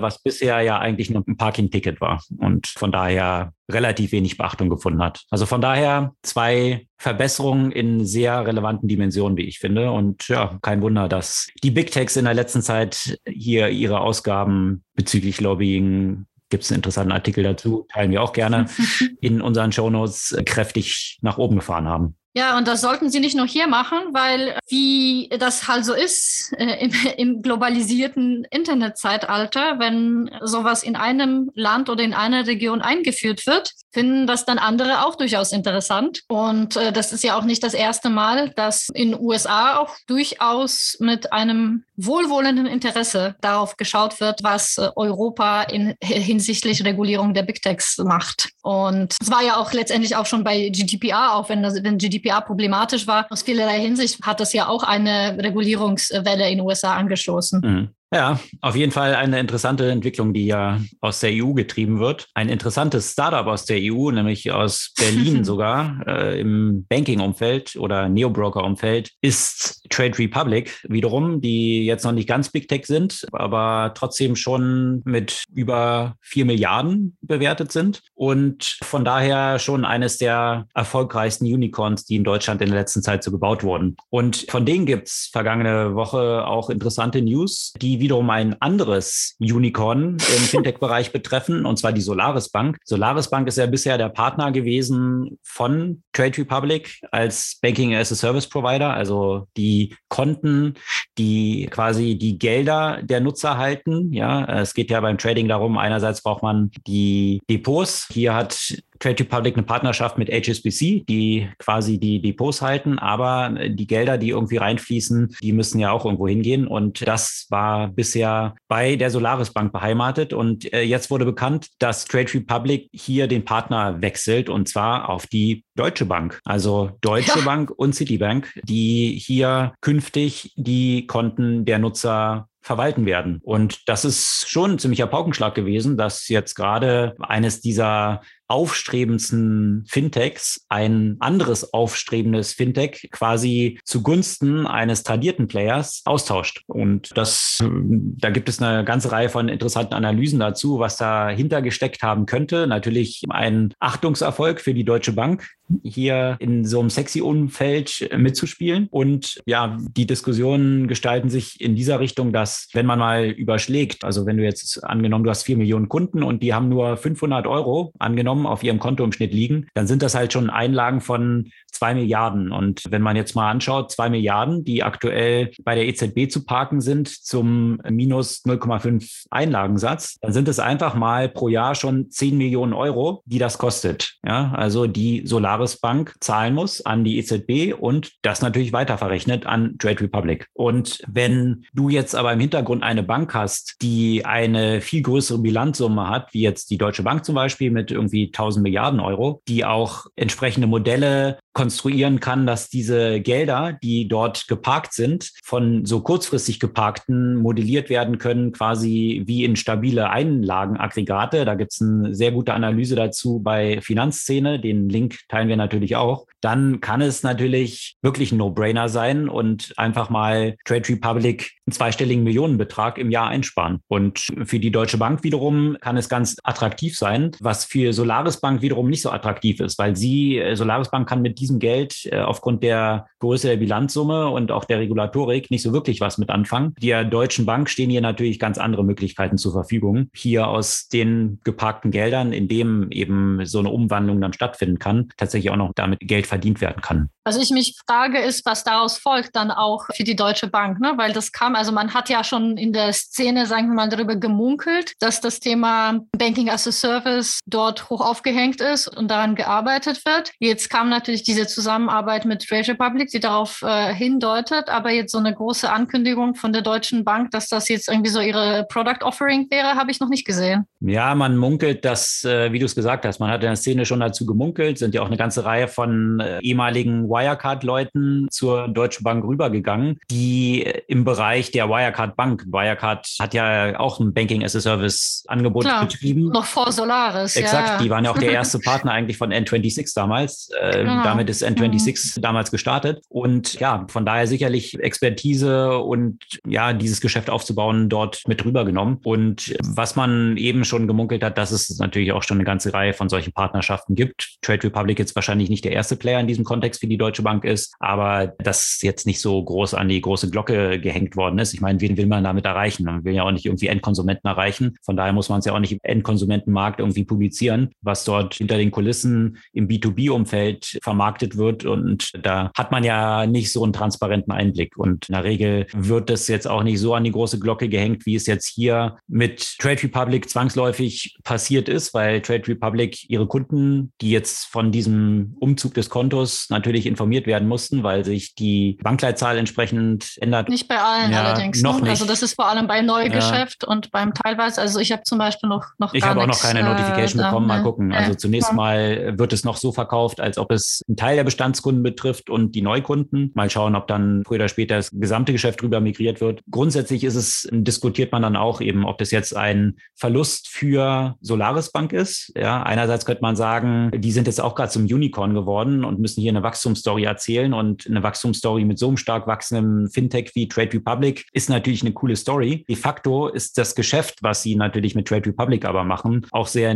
was bisher ja eigentlich nur ein Parking-Ticket war und von daher relativ wenig Beachtung gefunden hat. Also von daher zwei Verbesserungen in sehr relevanten Dimensionen, wie ich finde. Und ja, kein Wunder, dass die Big Techs in der letzten Zeit hier ihre Ausgaben bezüglich Lobbying gibt es einen interessanten Artikel dazu, teilen wir auch gerne, in unseren Shownotes kräftig nach oben gefahren haben. Ja, und das sollten Sie nicht nur hier machen, weil wie das halt so ist äh, im, im, globalisierten Internetzeitalter, wenn sowas in einem Land oder in einer Region eingeführt wird, finden das dann andere auch durchaus interessant. Und äh, das ist ja auch nicht das erste Mal, dass in USA auch durchaus mit einem wohlwollenden Interesse darauf geschaut wird, was äh, Europa in, hinsichtlich Regulierung der Big Techs macht. Und es war ja auch letztendlich auch schon bei GDPR, auch wenn, wenn GDPR problematisch war, aus vielerlei Hinsicht hat das ja auch eine Regulierungswelle in den USA angestoßen. Mhm. Ja, auf jeden Fall eine interessante Entwicklung, die ja aus der EU getrieben wird. Ein interessantes Startup aus der EU, nämlich aus Berlin sogar, äh, im Banking-Umfeld oder Neo-Broker-Umfeld, ist Trade Republic wiederum, die jetzt noch nicht ganz Big Tech sind, aber trotzdem schon mit über vier Milliarden bewertet sind und von daher schon eines der erfolgreichsten Unicorns, die in Deutschland in der letzten Zeit so gebaut wurden. Und von denen gibt's vergangene Woche auch interessante News, die wiederum ein anderes Unicorn im Fintech-Bereich betreffen, und zwar die Solaris Bank. Solaris Bank ist ja bisher der Partner gewesen von Trade Republic als Banking as a Service Provider, also die Konten, die quasi die Gelder der Nutzer halten. Ja, es geht ja beim Trading darum, einerseits braucht man die Depots. Hier hat Trade Republic eine Partnerschaft mit HSBC, die quasi die Depots halten, aber die Gelder, die irgendwie reinfließen, die müssen ja auch irgendwo hingehen. Und das war bisher bei der Solaris Bank beheimatet. Und äh, jetzt wurde bekannt, dass Trade Republic hier den Partner wechselt und zwar auf die Deutsche Bank. Also Deutsche ja. Bank und Citibank, die hier künftig die Konten der Nutzer verwalten werden. Und das ist schon ein ziemlicher Paukenschlag gewesen, dass jetzt gerade eines dieser aufstrebendsten Fintechs ein anderes aufstrebendes Fintech quasi zugunsten eines tradierten Players austauscht. Und das, da gibt es eine ganze Reihe von interessanten Analysen dazu, was dahinter gesteckt haben könnte. Natürlich ein Achtungserfolg für die Deutsche Bank, hier in so einem sexy Umfeld mitzuspielen. Und ja, die Diskussionen gestalten sich in dieser Richtung, dass wenn man mal überschlägt, also wenn du jetzt angenommen, du hast vier Millionen Kunden und die haben nur 500 Euro angenommen, Einkommen auf ihrem Konto im Schnitt liegen, dann sind das halt schon Einlagen von zwei Milliarden. Und wenn man jetzt mal anschaut, zwei Milliarden, die aktuell bei der EZB zu parken sind zum minus 0,5 Einlagensatz, dann sind es einfach mal pro Jahr schon 10 Millionen Euro, die das kostet. Ja, also die Solaris Bank zahlen muss an die EZB und das natürlich weiterverrechnet an Trade Republic. Und wenn du jetzt aber im Hintergrund eine Bank hast, die eine viel größere Bilanzsumme hat, wie jetzt die Deutsche Bank zum Beispiel mit irgendwie die 1000 Milliarden Euro, die auch entsprechende Modelle konstruieren kann, dass diese Gelder, die dort geparkt sind, von so kurzfristig geparkten modelliert werden können, quasi wie in stabile Einlagenaggregate. Da gibt es eine sehr gute Analyse dazu bei Finanzszene. Den Link teilen wir natürlich auch. Dann kann es natürlich wirklich ein No-Brainer sein und einfach mal Trade Republic einen zweistelligen Millionenbetrag im Jahr einsparen. Und für die Deutsche Bank wiederum kann es ganz attraktiv sein, was für Solaris Bank wiederum nicht so attraktiv ist, weil sie, äh, Solaris Bank kann mit diesem Geld äh, aufgrund der Größe der Bilanzsumme und auch der Regulatorik nicht so wirklich was mit anfangen. Der Deutschen Bank stehen hier natürlich ganz andere Möglichkeiten zur Verfügung, hier aus den geparkten Geldern, in dem eben so eine Umwandlung dann stattfinden kann, tatsächlich auch noch damit Geld verdient werden kann. Was ich mich frage, ist, was daraus folgt dann auch für die Deutsche Bank, ne? weil das kam, also man hat ja schon in der Szene, sagen wir mal, darüber gemunkelt, dass das Thema Banking as a Service dort hoch aufgehängt ist und daran gearbeitet wird. Jetzt kam natürlich diese Zusammenarbeit mit Trade Republic, die darauf äh, hindeutet, aber jetzt so eine große Ankündigung von der Deutschen Bank, dass das jetzt irgendwie so ihre Product Offering wäre, habe ich noch nicht gesehen. Ja, man munkelt, dass, äh, wie du es gesagt hast, man hat in der Szene schon dazu gemunkelt, sind ja auch eine ganze Reihe von äh, ehemaligen Wirecard-Leuten zur Deutschen Bank rübergegangen, die im Bereich der Wirecard Bank, Wirecard hat ja auch ein Banking as a Service Angebot Klar, betrieben. Noch vor Solaris. Exakt, ja. die waren ja auch der erste Partner eigentlich von N26 damals. Äh, genau. Damit ist N26 mhm. damals gestartet. Und ja, von daher sicherlich Expertise und ja, dieses Geschäft aufzubauen, dort mit rübergenommen. Und was man eben schon gemunkelt hat, dass es natürlich auch schon eine ganze Reihe von solchen Partnerschaften gibt. Trade Republic jetzt wahrscheinlich nicht der erste Player in diesem Kontext für die Deutsche Deutsche Bank ist, aber das jetzt nicht so groß an die große Glocke gehängt worden ist. Ich meine, wen will man damit erreichen? Man will ja auch nicht irgendwie Endkonsumenten erreichen. Von daher muss man es ja auch nicht im Endkonsumentenmarkt irgendwie publizieren, was dort hinter den Kulissen im B2B-Umfeld vermarktet wird. Und da hat man ja nicht so einen transparenten Einblick. Und in der Regel wird das jetzt auch nicht so an die große Glocke gehängt, wie es jetzt hier mit Trade Republic zwangsläufig passiert ist, weil Trade Republic ihre Kunden, die jetzt von diesem Umzug des Kontos natürlich in informiert werden mussten, weil sich die Bankleitzahl entsprechend ändert. Nicht bei allen ja, allerdings. Noch ne? nicht. Also das ist vor allem bei Neugeschäft ja. und beim teilweise, also ich habe zum Beispiel noch, noch Ich habe auch noch keine Notification äh, bekommen, mal gucken. Also zunächst mal wird es noch so verkauft, als ob es einen Teil der Bestandskunden betrifft und die Neukunden. Mal schauen, ob dann früher oder später das gesamte Geschäft rüber migriert wird. Grundsätzlich ist es, diskutiert man dann auch eben, ob das jetzt ein Verlust für Solaris Bank ist. Ja, einerseits könnte man sagen, die sind jetzt auch gerade zum Unicorn geworden und müssen hier eine Wachstumsstory erzählen und eine Wachstumsstory mit so einem stark wachsenden Fintech wie Trade Republic ist natürlich eine coole Story. De facto ist das Geschäft, was sie natürlich mit Trade Republic aber machen, auch sehr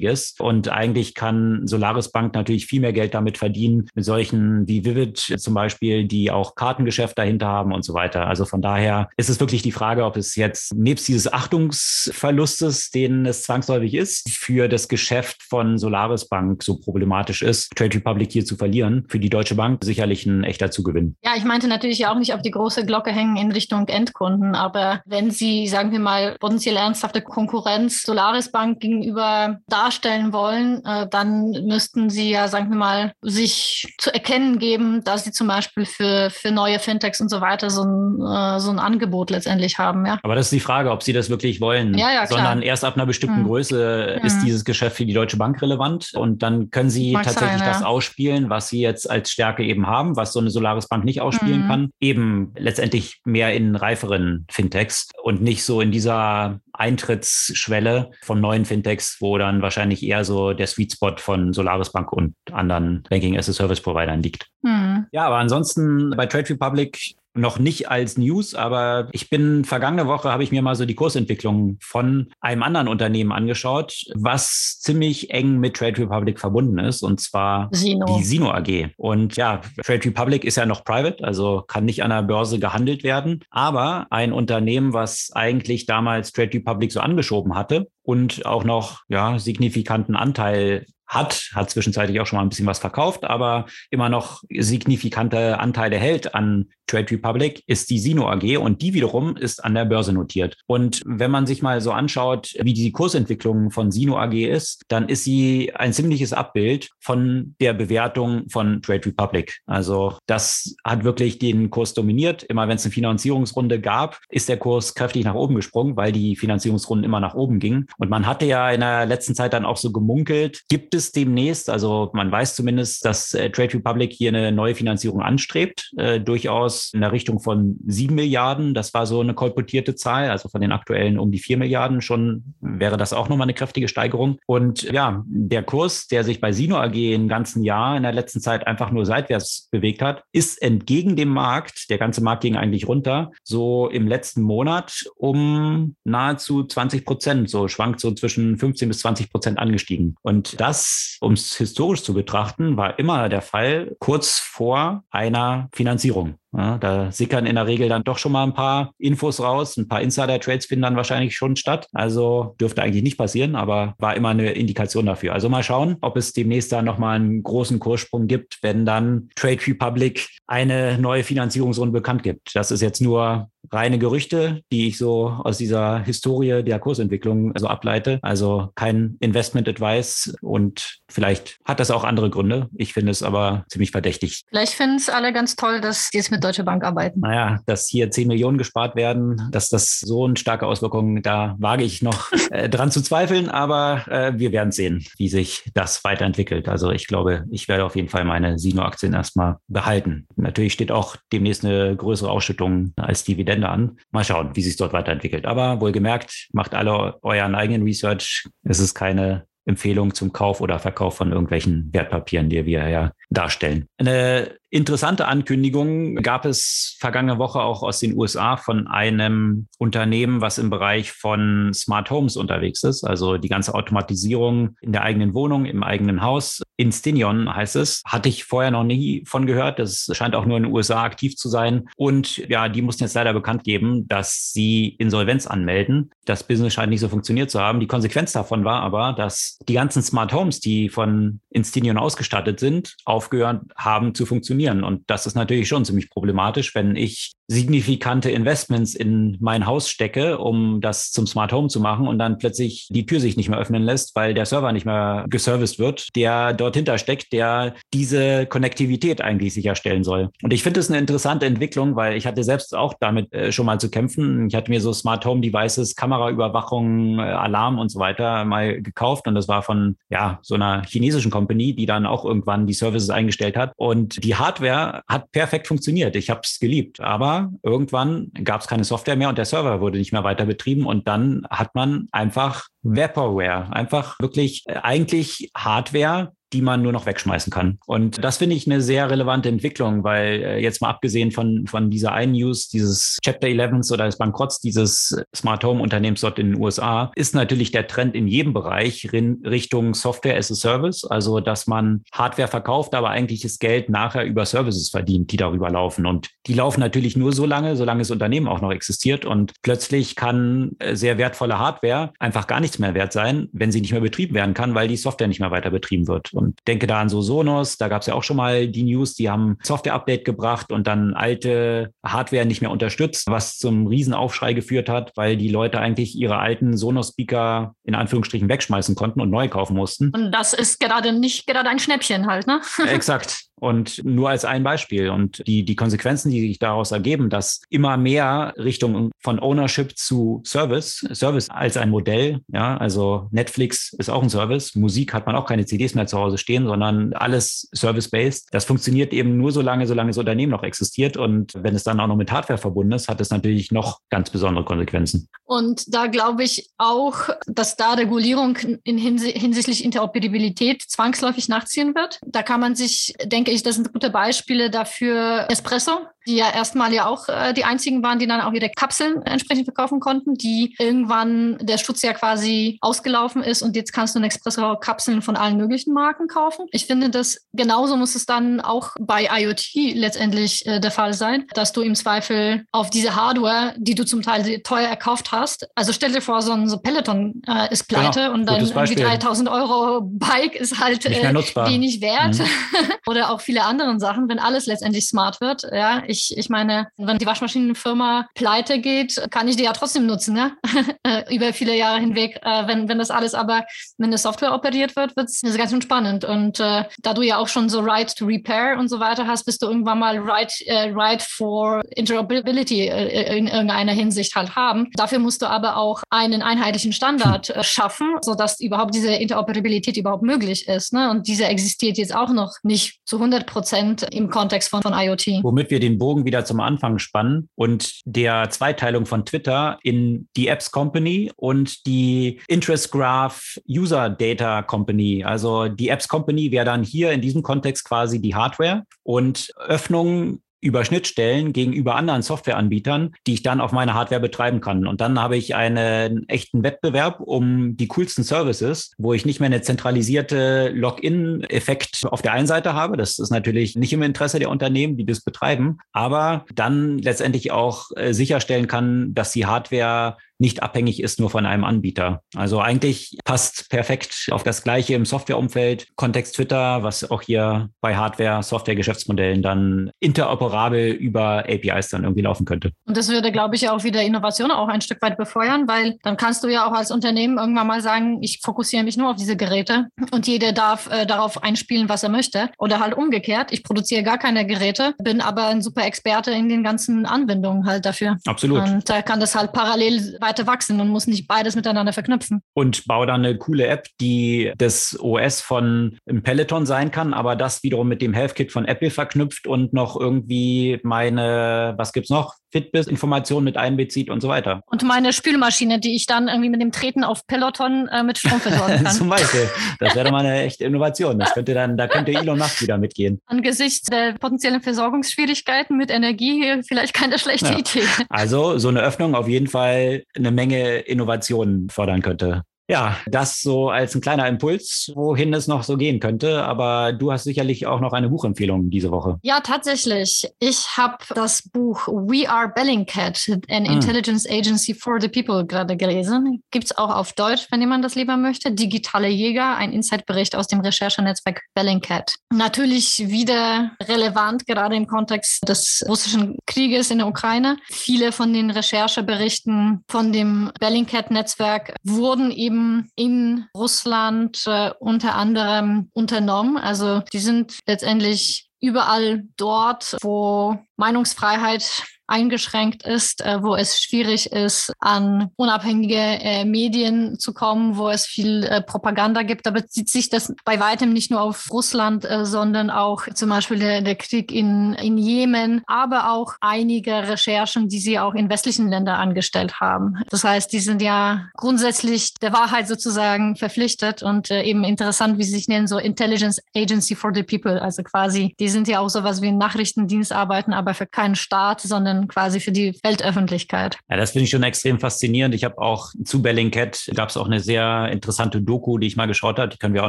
niedrigmargiges und eigentlich kann Solaris Bank natürlich viel mehr Geld damit verdienen, mit solchen wie Vivid zum Beispiel, die auch Kartengeschäft dahinter haben und so weiter. Also von daher ist es wirklich die Frage, ob es jetzt nebst dieses Achtungsverlustes, den es zwangsläufig ist, für das Geschäft von Solaris Bank so problematisch ist, Trade Republic hier zu verlieren. Für die Deutsche Bank sicherlich ein echter Zugewinn. Ja, ich meinte natürlich auch nicht auf die große Glocke hängen in Richtung Endkunden, aber wenn Sie, sagen wir mal, potenziell ernsthafte Konkurrenz Solaris Bank gegenüber darstellen wollen, äh, dann müssten Sie ja, sagen wir mal, sich zu erkennen geben, dass Sie zum Beispiel für, für neue Fintechs und so weiter so ein, äh, so ein Angebot letztendlich haben. Ja. Aber das ist die Frage, ob Sie das wirklich wollen, ja, ja, sondern erst ab einer bestimmten hm. Größe hm. ist dieses Geschäft für die Deutsche Bank relevant und dann können Sie Mag tatsächlich sein, ja. das ausspielen, was Sie jetzt als Stärke eben haben, was so eine Solaris Bank nicht ausspielen mhm. kann, eben letztendlich mehr in reiferen Fintechs und nicht so in dieser Eintrittsschwelle von neuen Fintechs, wo dann wahrscheinlich eher so der Sweet Spot von Solaris Bank und anderen Banking as a Service Providern liegt. Mhm. Ja, aber ansonsten bei Trade Republic noch nicht als News, aber ich bin vergangene Woche habe ich mir mal so die Kursentwicklung von einem anderen Unternehmen angeschaut, was ziemlich eng mit Trade Republic verbunden ist und zwar Sino. die Sino AG. Und ja, Trade Republic ist ja noch private, also kann nicht an der Börse gehandelt werden, aber ein Unternehmen, was eigentlich damals Trade Republic so angeschoben hatte und auch noch ja signifikanten Anteil hat, hat zwischenzeitlich auch schon mal ein bisschen was verkauft, aber immer noch signifikante Anteile hält an Trade Republic ist die Sino AG und die wiederum ist an der Börse notiert. Und wenn man sich mal so anschaut, wie die Kursentwicklung von Sino AG ist, dann ist sie ein ziemliches Abbild von der Bewertung von Trade Republic. Also das hat wirklich den Kurs dominiert. Immer wenn es eine Finanzierungsrunde gab, ist der Kurs kräftig nach oben gesprungen, weil die Finanzierungsrunden immer nach oben gingen. Und man hatte ja in der letzten Zeit dann auch so gemunkelt, gibt es demnächst, also man weiß zumindest, dass äh, Trade Republic hier eine neue Finanzierung anstrebt, äh, durchaus in der Richtung von sieben Milliarden. Das war so eine kolportierte Zahl, also von den aktuellen um die vier Milliarden schon wäre das auch nochmal eine kräftige Steigerung. Und ja, der Kurs, der sich bei Sino AG im ganzen Jahr in der letzten Zeit einfach nur seitwärts bewegt hat, ist entgegen dem Markt, der ganze Markt ging eigentlich runter, so im letzten Monat um nahezu 20 Prozent, so schwankt so zwischen 15 bis 20 Prozent angestiegen. Und das, um es historisch zu betrachten, war immer der Fall kurz vor einer Finanzierung. Ja, da sickern in der Regel dann doch schon mal ein paar Infos raus, ein paar Insider-Trades finden dann wahrscheinlich schon statt. Also dürfte eigentlich nicht passieren, aber war immer eine Indikation dafür. Also mal schauen, ob es demnächst dann nochmal einen großen Kurssprung gibt, wenn dann Trade Republic eine neue Finanzierungsrunde bekannt gibt. Das ist jetzt nur reine Gerüchte, die ich so aus dieser Historie der Kursentwicklung so ableite. Also kein Investment Advice und vielleicht hat das auch andere Gründe. Ich finde es aber ziemlich verdächtig. Vielleicht finden es alle ganz toll, dass die jetzt mit Deutsche Bank arbeiten. Naja, dass hier 10 Millionen gespart werden, dass das so eine starke Auswirkung, da wage ich noch äh, dran zu zweifeln, aber äh, wir werden sehen, wie sich das weiterentwickelt. Also ich glaube, ich werde auf jeden Fall meine Sino-Aktien erstmal behalten. Natürlich steht auch demnächst eine größere Ausschüttung als Dividende Dividende an. Mal schauen, wie sich dort weiterentwickelt. Aber wohlgemerkt, macht alle euren eigenen Research. Es ist keine Empfehlung zum Kauf oder Verkauf von irgendwelchen Wertpapieren, die wir ja darstellen. Eine interessante Ankündigung gab es vergangene Woche auch aus den USA von einem Unternehmen, was im Bereich von Smart Homes unterwegs ist, also die ganze Automatisierung in der eigenen Wohnung, im eigenen Haus. Instinion heißt es. Hatte ich vorher noch nie von gehört. Das scheint auch nur in den USA aktiv zu sein. Und ja, die mussten jetzt leider bekannt geben, dass sie Insolvenz anmelden. Das Business scheint nicht so funktioniert zu haben. Die Konsequenz davon war aber, dass die ganzen Smart Homes, die von Instinion ausgestattet sind, aufgehört haben zu funktionieren. Und das ist natürlich schon ziemlich problematisch, wenn ich signifikante Investments in mein Haus stecke, um das zum Smart Home zu machen und dann plötzlich die Tür sich nicht mehr öffnen lässt, weil der Server nicht mehr geserviced wird, der dort hinter steckt, der diese Konnektivität eigentlich sicherstellen soll. Und ich finde es eine interessante Entwicklung, weil ich hatte selbst auch damit äh, schon mal zu kämpfen. Ich hatte mir so Smart Home Devices, Kameraüberwachung, äh, Alarm und so weiter mal gekauft und das war von ja so einer chinesischen Company, die dann auch irgendwann die Services eingestellt hat und die Hardware hat perfekt funktioniert. Ich habe es geliebt, aber irgendwann gab es keine Software mehr und der Server wurde nicht mehr weiter betrieben. Und dann hat man einfach Vaporware, einfach wirklich äh, eigentlich Hardware, die man nur noch wegschmeißen kann. Und das finde ich eine sehr relevante Entwicklung, weil äh, jetzt mal abgesehen von, von dieser einen News, dieses Chapter 11 oder des Bankrotts dieses Smart Home Unternehmens dort in den USA, ist natürlich der Trend in jedem Bereich Richtung Software as a Service, also dass man Hardware verkauft, aber eigentlich das Geld nachher über Services verdient, die darüber laufen. Und die laufen natürlich nur so lange, solange das Unternehmen auch noch existiert. Und plötzlich kann äh, sehr wertvolle Hardware einfach gar nichts mehr wert sein, wenn sie nicht mehr betrieben werden kann, weil die Software nicht mehr weiter betrieben wird. Und denke da an so Sonos, da gab es ja auch schon mal die News, die haben Software-Update gebracht und dann alte Hardware nicht mehr unterstützt, was zum Riesenaufschrei geführt hat, weil die Leute eigentlich ihre alten Sonos-Speaker in Anführungsstrichen wegschmeißen konnten und neu kaufen mussten. Und das ist gerade nicht gerade ein Schnäppchen halt, ne? Exakt. Und nur als ein Beispiel und die, die Konsequenzen, die sich daraus ergeben, dass immer mehr Richtung von Ownership zu Service, Service als ein Modell, ja, also Netflix ist auch ein Service, Musik hat man auch keine CDs mehr zu Hause stehen, sondern alles Service-based. Das funktioniert eben nur so lange, solange das Unternehmen noch existiert und wenn es dann auch noch mit Hardware verbunden ist, hat es natürlich noch ganz besondere Konsequenzen. Und da glaube ich auch, dass da Regulierung in hinsichtlich Interoperabilität zwangsläufig nachziehen wird. Da kann man sich, denke denke ich, das sind gute Beispiele dafür. Espresso, die ja erstmal ja auch äh, die einzigen waren, die dann auch ihre Kapseln entsprechend verkaufen konnten, die irgendwann der Schutz ja quasi ausgelaufen ist und jetzt kannst du Nespresso-Kapseln von allen möglichen Marken kaufen. Ich finde, dass genauso muss es dann auch bei IoT letztendlich äh, der Fall sein, dass du im Zweifel auf diese Hardware, die du zum Teil teuer erkauft hast, also stell dir vor, so ein so Peloton äh, ist pleite genau, und dann irgendwie 3000 Euro Bike ist halt äh, wenig wert mhm. oder auch viele andere Sachen, wenn alles letztendlich smart wird. Ja, ich ich, ich meine, wenn die Waschmaschinenfirma pleite geht, kann ich die ja trotzdem nutzen, ne? über viele Jahre hinweg. Äh, wenn, wenn das alles aber mit der Software operiert wird, wird es ganz schön spannend. Und äh, da du ja auch schon so Right to Repair und so weiter hast, bist du irgendwann mal Right, äh, right for Interoperability äh, in irgendeiner Hinsicht halt haben. Dafür musst du aber auch einen einheitlichen Standard äh, schaffen, sodass überhaupt diese Interoperabilität überhaupt möglich ist. Ne? Und diese existiert jetzt auch noch nicht zu 100 Prozent im Kontext von, von IoT. Womit wir den Bogen wieder zum Anfang spannen und der Zweiteilung von Twitter in die Apps Company und die Interest Graph User Data Company. Also die Apps Company wäre dann hier in diesem Kontext quasi die Hardware und Öffnung über Schnittstellen gegenüber anderen Softwareanbietern, die ich dann auf meiner Hardware betreiben kann. Und dann habe ich einen echten Wettbewerb um die coolsten Services, wo ich nicht mehr eine zentralisierte Login-Effekt auf der einen Seite habe. Das ist natürlich nicht im Interesse der Unternehmen, die das betreiben, aber dann letztendlich auch äh, sicherstellen kann, dass die Hardware nicht abhängig ist nur von einem Anbieter. Also eigentlich passt perfekt auf das Gleiche im Softwareumfeld. Kontext Twitter, was auch hier bei Hardware, Software-Geschäftsmodellen dann interoperabel über APIs dann irgendwie laufen könnte. Und das würde, glaube ich, auch wieder Innovation auch ein Stück weit befeuern, weil dann kannst du ja auch als Unternehmen irgendwann mal sagen, ich fokussiere mich nur auf diese Geräte und jeder darf äh, darauf einspielen, was er möchte. Oder halt umgekehrt, ich produziere gar keine Geräte, bin aber ein super Experte in den ganzen Anwendungen halt dafür. Absolut. Und da kann das halt parallel weiter weiter wachsen und muss nicht beides miteinander verknüpfen. Und baue dann eine coole App, die das OS von Peloton sein kann, aber das wiederum mit dem HealthKit von Apple verknüpft und noch irgendwie meine, was gibt's noch? Fitbis-Informationen mit einbezieht und so weiter. Und meine Spülmaschine, die ich dann irgendwie mit dem Treten auf Peloton äh, mit Strom versorgen kann. Zum Beispiel. Das wäre doch mal eine echte Innovation. Das könnte dann, da könnte Elon Musk wieder mitgehen. Angesichts der potenziellen Versorgungsschwierigkeiten mit Energie vielleicht keine schlechte ja. Idee. Also so eine Öffnung auf jeden Fall eine Menge Innovationen fördern könnte. Ja, das so als ein kleiner Impuls, wohin es noch so gehen könnte. Aber du hast sicherlich auch noch eine Buchempfehlung diese Woche. Ja, tatsächlich. Ich habe das Buch We Are Bellingcat, an hm. Intelligence Agency for the People gerade gelesen. Gibt es auch auf Deutsch, wenn jemand das lieber möchte. Digitale Jäger, ein Insight-Bericht aus dem Recherchenetzwerk Bellingcat. Natürlich wieder relevant, gerade im Kontext des russischen Krieges in der Ukraine. Viele von den Rechercheberichten von dem Bellingcat-Netzwerk wurden eben in Russland äh, unter anderem unternommen. Also die sind letztendlich überall dort, wo Meinungsfreiheit eingeschränkt ist, äh, wo es schwierig ist, an unabhängige äh, Medien zu kommen, wo es viel äh, Propaganda gibt. Da bezieht sich das bei weitem nicht nur auf Russland, sondern auch zum Beispiel der, der Krieg in, in Jemen, aber auch einige Recherchen, die sie auch in westlichen Ländern angestellt haben. Das heißt, die sind ja grundsätzlich der Wahrheit sozusagen verpflichtet und eben interessant, wie sie sich nennen, so Intelligence Agency for the People. Also quasi, die sind ja auch sowas wie Nachrichtendienst arbeiten, aber für keinen Staat, sondern quasi für die Weltöffentlichkeit. Ja, das finde ich schon extrem faszinierend. Ich habe auch zu Bellingcat gab es auch eine sehr interessante Doku, die ich mal geschaut habe. Die können wir auch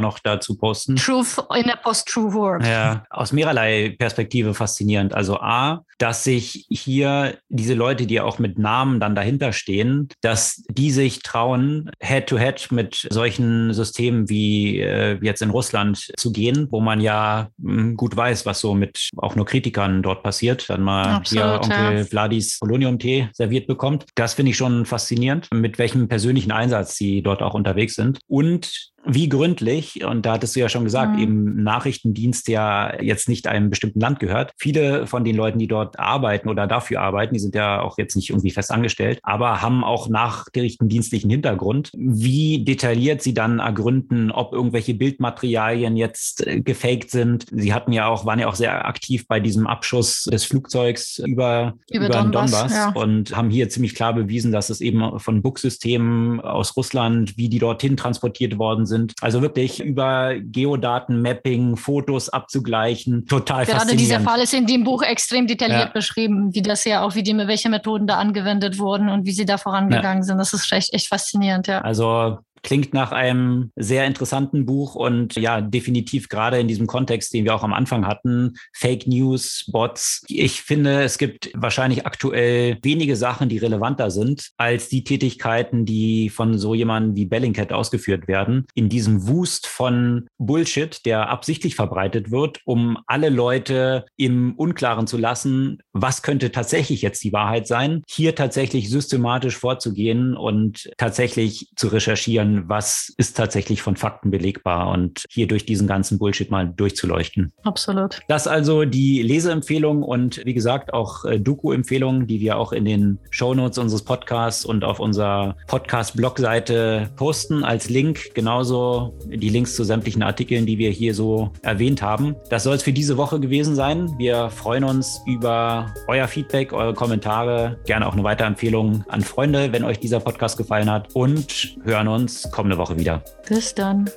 noch dazu posten. Truth in a Post-True World. Ja, aus mehrerlei Perspektive faszinierend. Also A, dass sich hier diese Leute, die auch mit Namen dann dahinter stehen, dass die sich trauen, Head-to-Head -head mit solchen Systemen wie äh, jetzt in Russland zu gehen, wo man ja mh, hm, gut weiß, was so mit auch nur Kritikern dort passiert. Dann mal Absolut, hier Onkel ja. Vladis Polonium-Tee serviert bekommt. Das finde ich schon faszinierend, mit welchem persönlichen Einsatz sie dort auch unterwegs sind. Und wie gründlich, und da hattest du ja schon gesagt, mhm. eben Nachrichtendienst ja jetzt nicht einem bestimmten Land gehört. Viele von den Leuten, die dort arbeiten oder dafür arbeiten, die sind ja auch jetzt nicht irgendwie fest angestellt, aber haben auch nachrichtendienstlichen Hintergrund. Wie detailliert sie dann ergründen, ob irgendwelche Bildmaterialien jetzt äh, gefaked sind. Sie hatten ja auch, waren ja auch sehr aktiv bei diesem Abschuss des Flugzeugs über, über, über Donbass, Donbass ja. und haben hier ziemlich klar bewiesen, dass es eben von Book-Systemen aus Russland, wie die dorthin transportiert worden sind, sind. Also wirklich über Geodaten-Mapping, Fotos abzugleichen, total Gerade faszinierend. dieser Fall ist in dem Buch extrem detailliert ja. beschrieben, wie das ja auch, wie die, welche Methoden da angewendet wurden und wie sie da vorangegangen ja. sind. Das ist echt, echt faszinierend, ja. Also Klingt nach einem sehr interessanten Buch und ja, definitiv gerade in diesem Kontext, den wir auch am Anfang hatten, Fake News, Bots. Ich finde, es gibt wahrscheinlich aktuell wenige Sachen, die relevanter sind als die Tätigkeiten, die von so jemandem wie Bellingcat ausgeführt werden. In diesem Wust von Bullshit, der absichtlich verbreitet wird, um alle Leute im Unklaren zu lassen, was könnte tatsächlich jetzt die Wahrheit sein, hier tatsächlich systematisch vorzugehen und tatsächlich zu recherchieren, was ist tatsächlich von Fakten belegbar und hier durch diesen ganzen Bullshit mal durchzuleuchten. Absolut. Das also die Leseempfehlung und wie gesagt auch äh, Doku-Empfehlungen, die wir auch in den Shownotes unseres Podcasts und auf unserer Podcast-Blog-Seite posten als Link. Genauso die Links zu sämtlichen Artikeln, die wir hier so erwähnt haben. Das soll es für diese Woche gewesen sein. Wir freuen uns über euer Feedback, eure Kommentare, gerne auch eine Weiterempfehlung an Freunde, wenn euch dieser Podcast gefallen hat und hören kommende Woche wieder. Bis dann.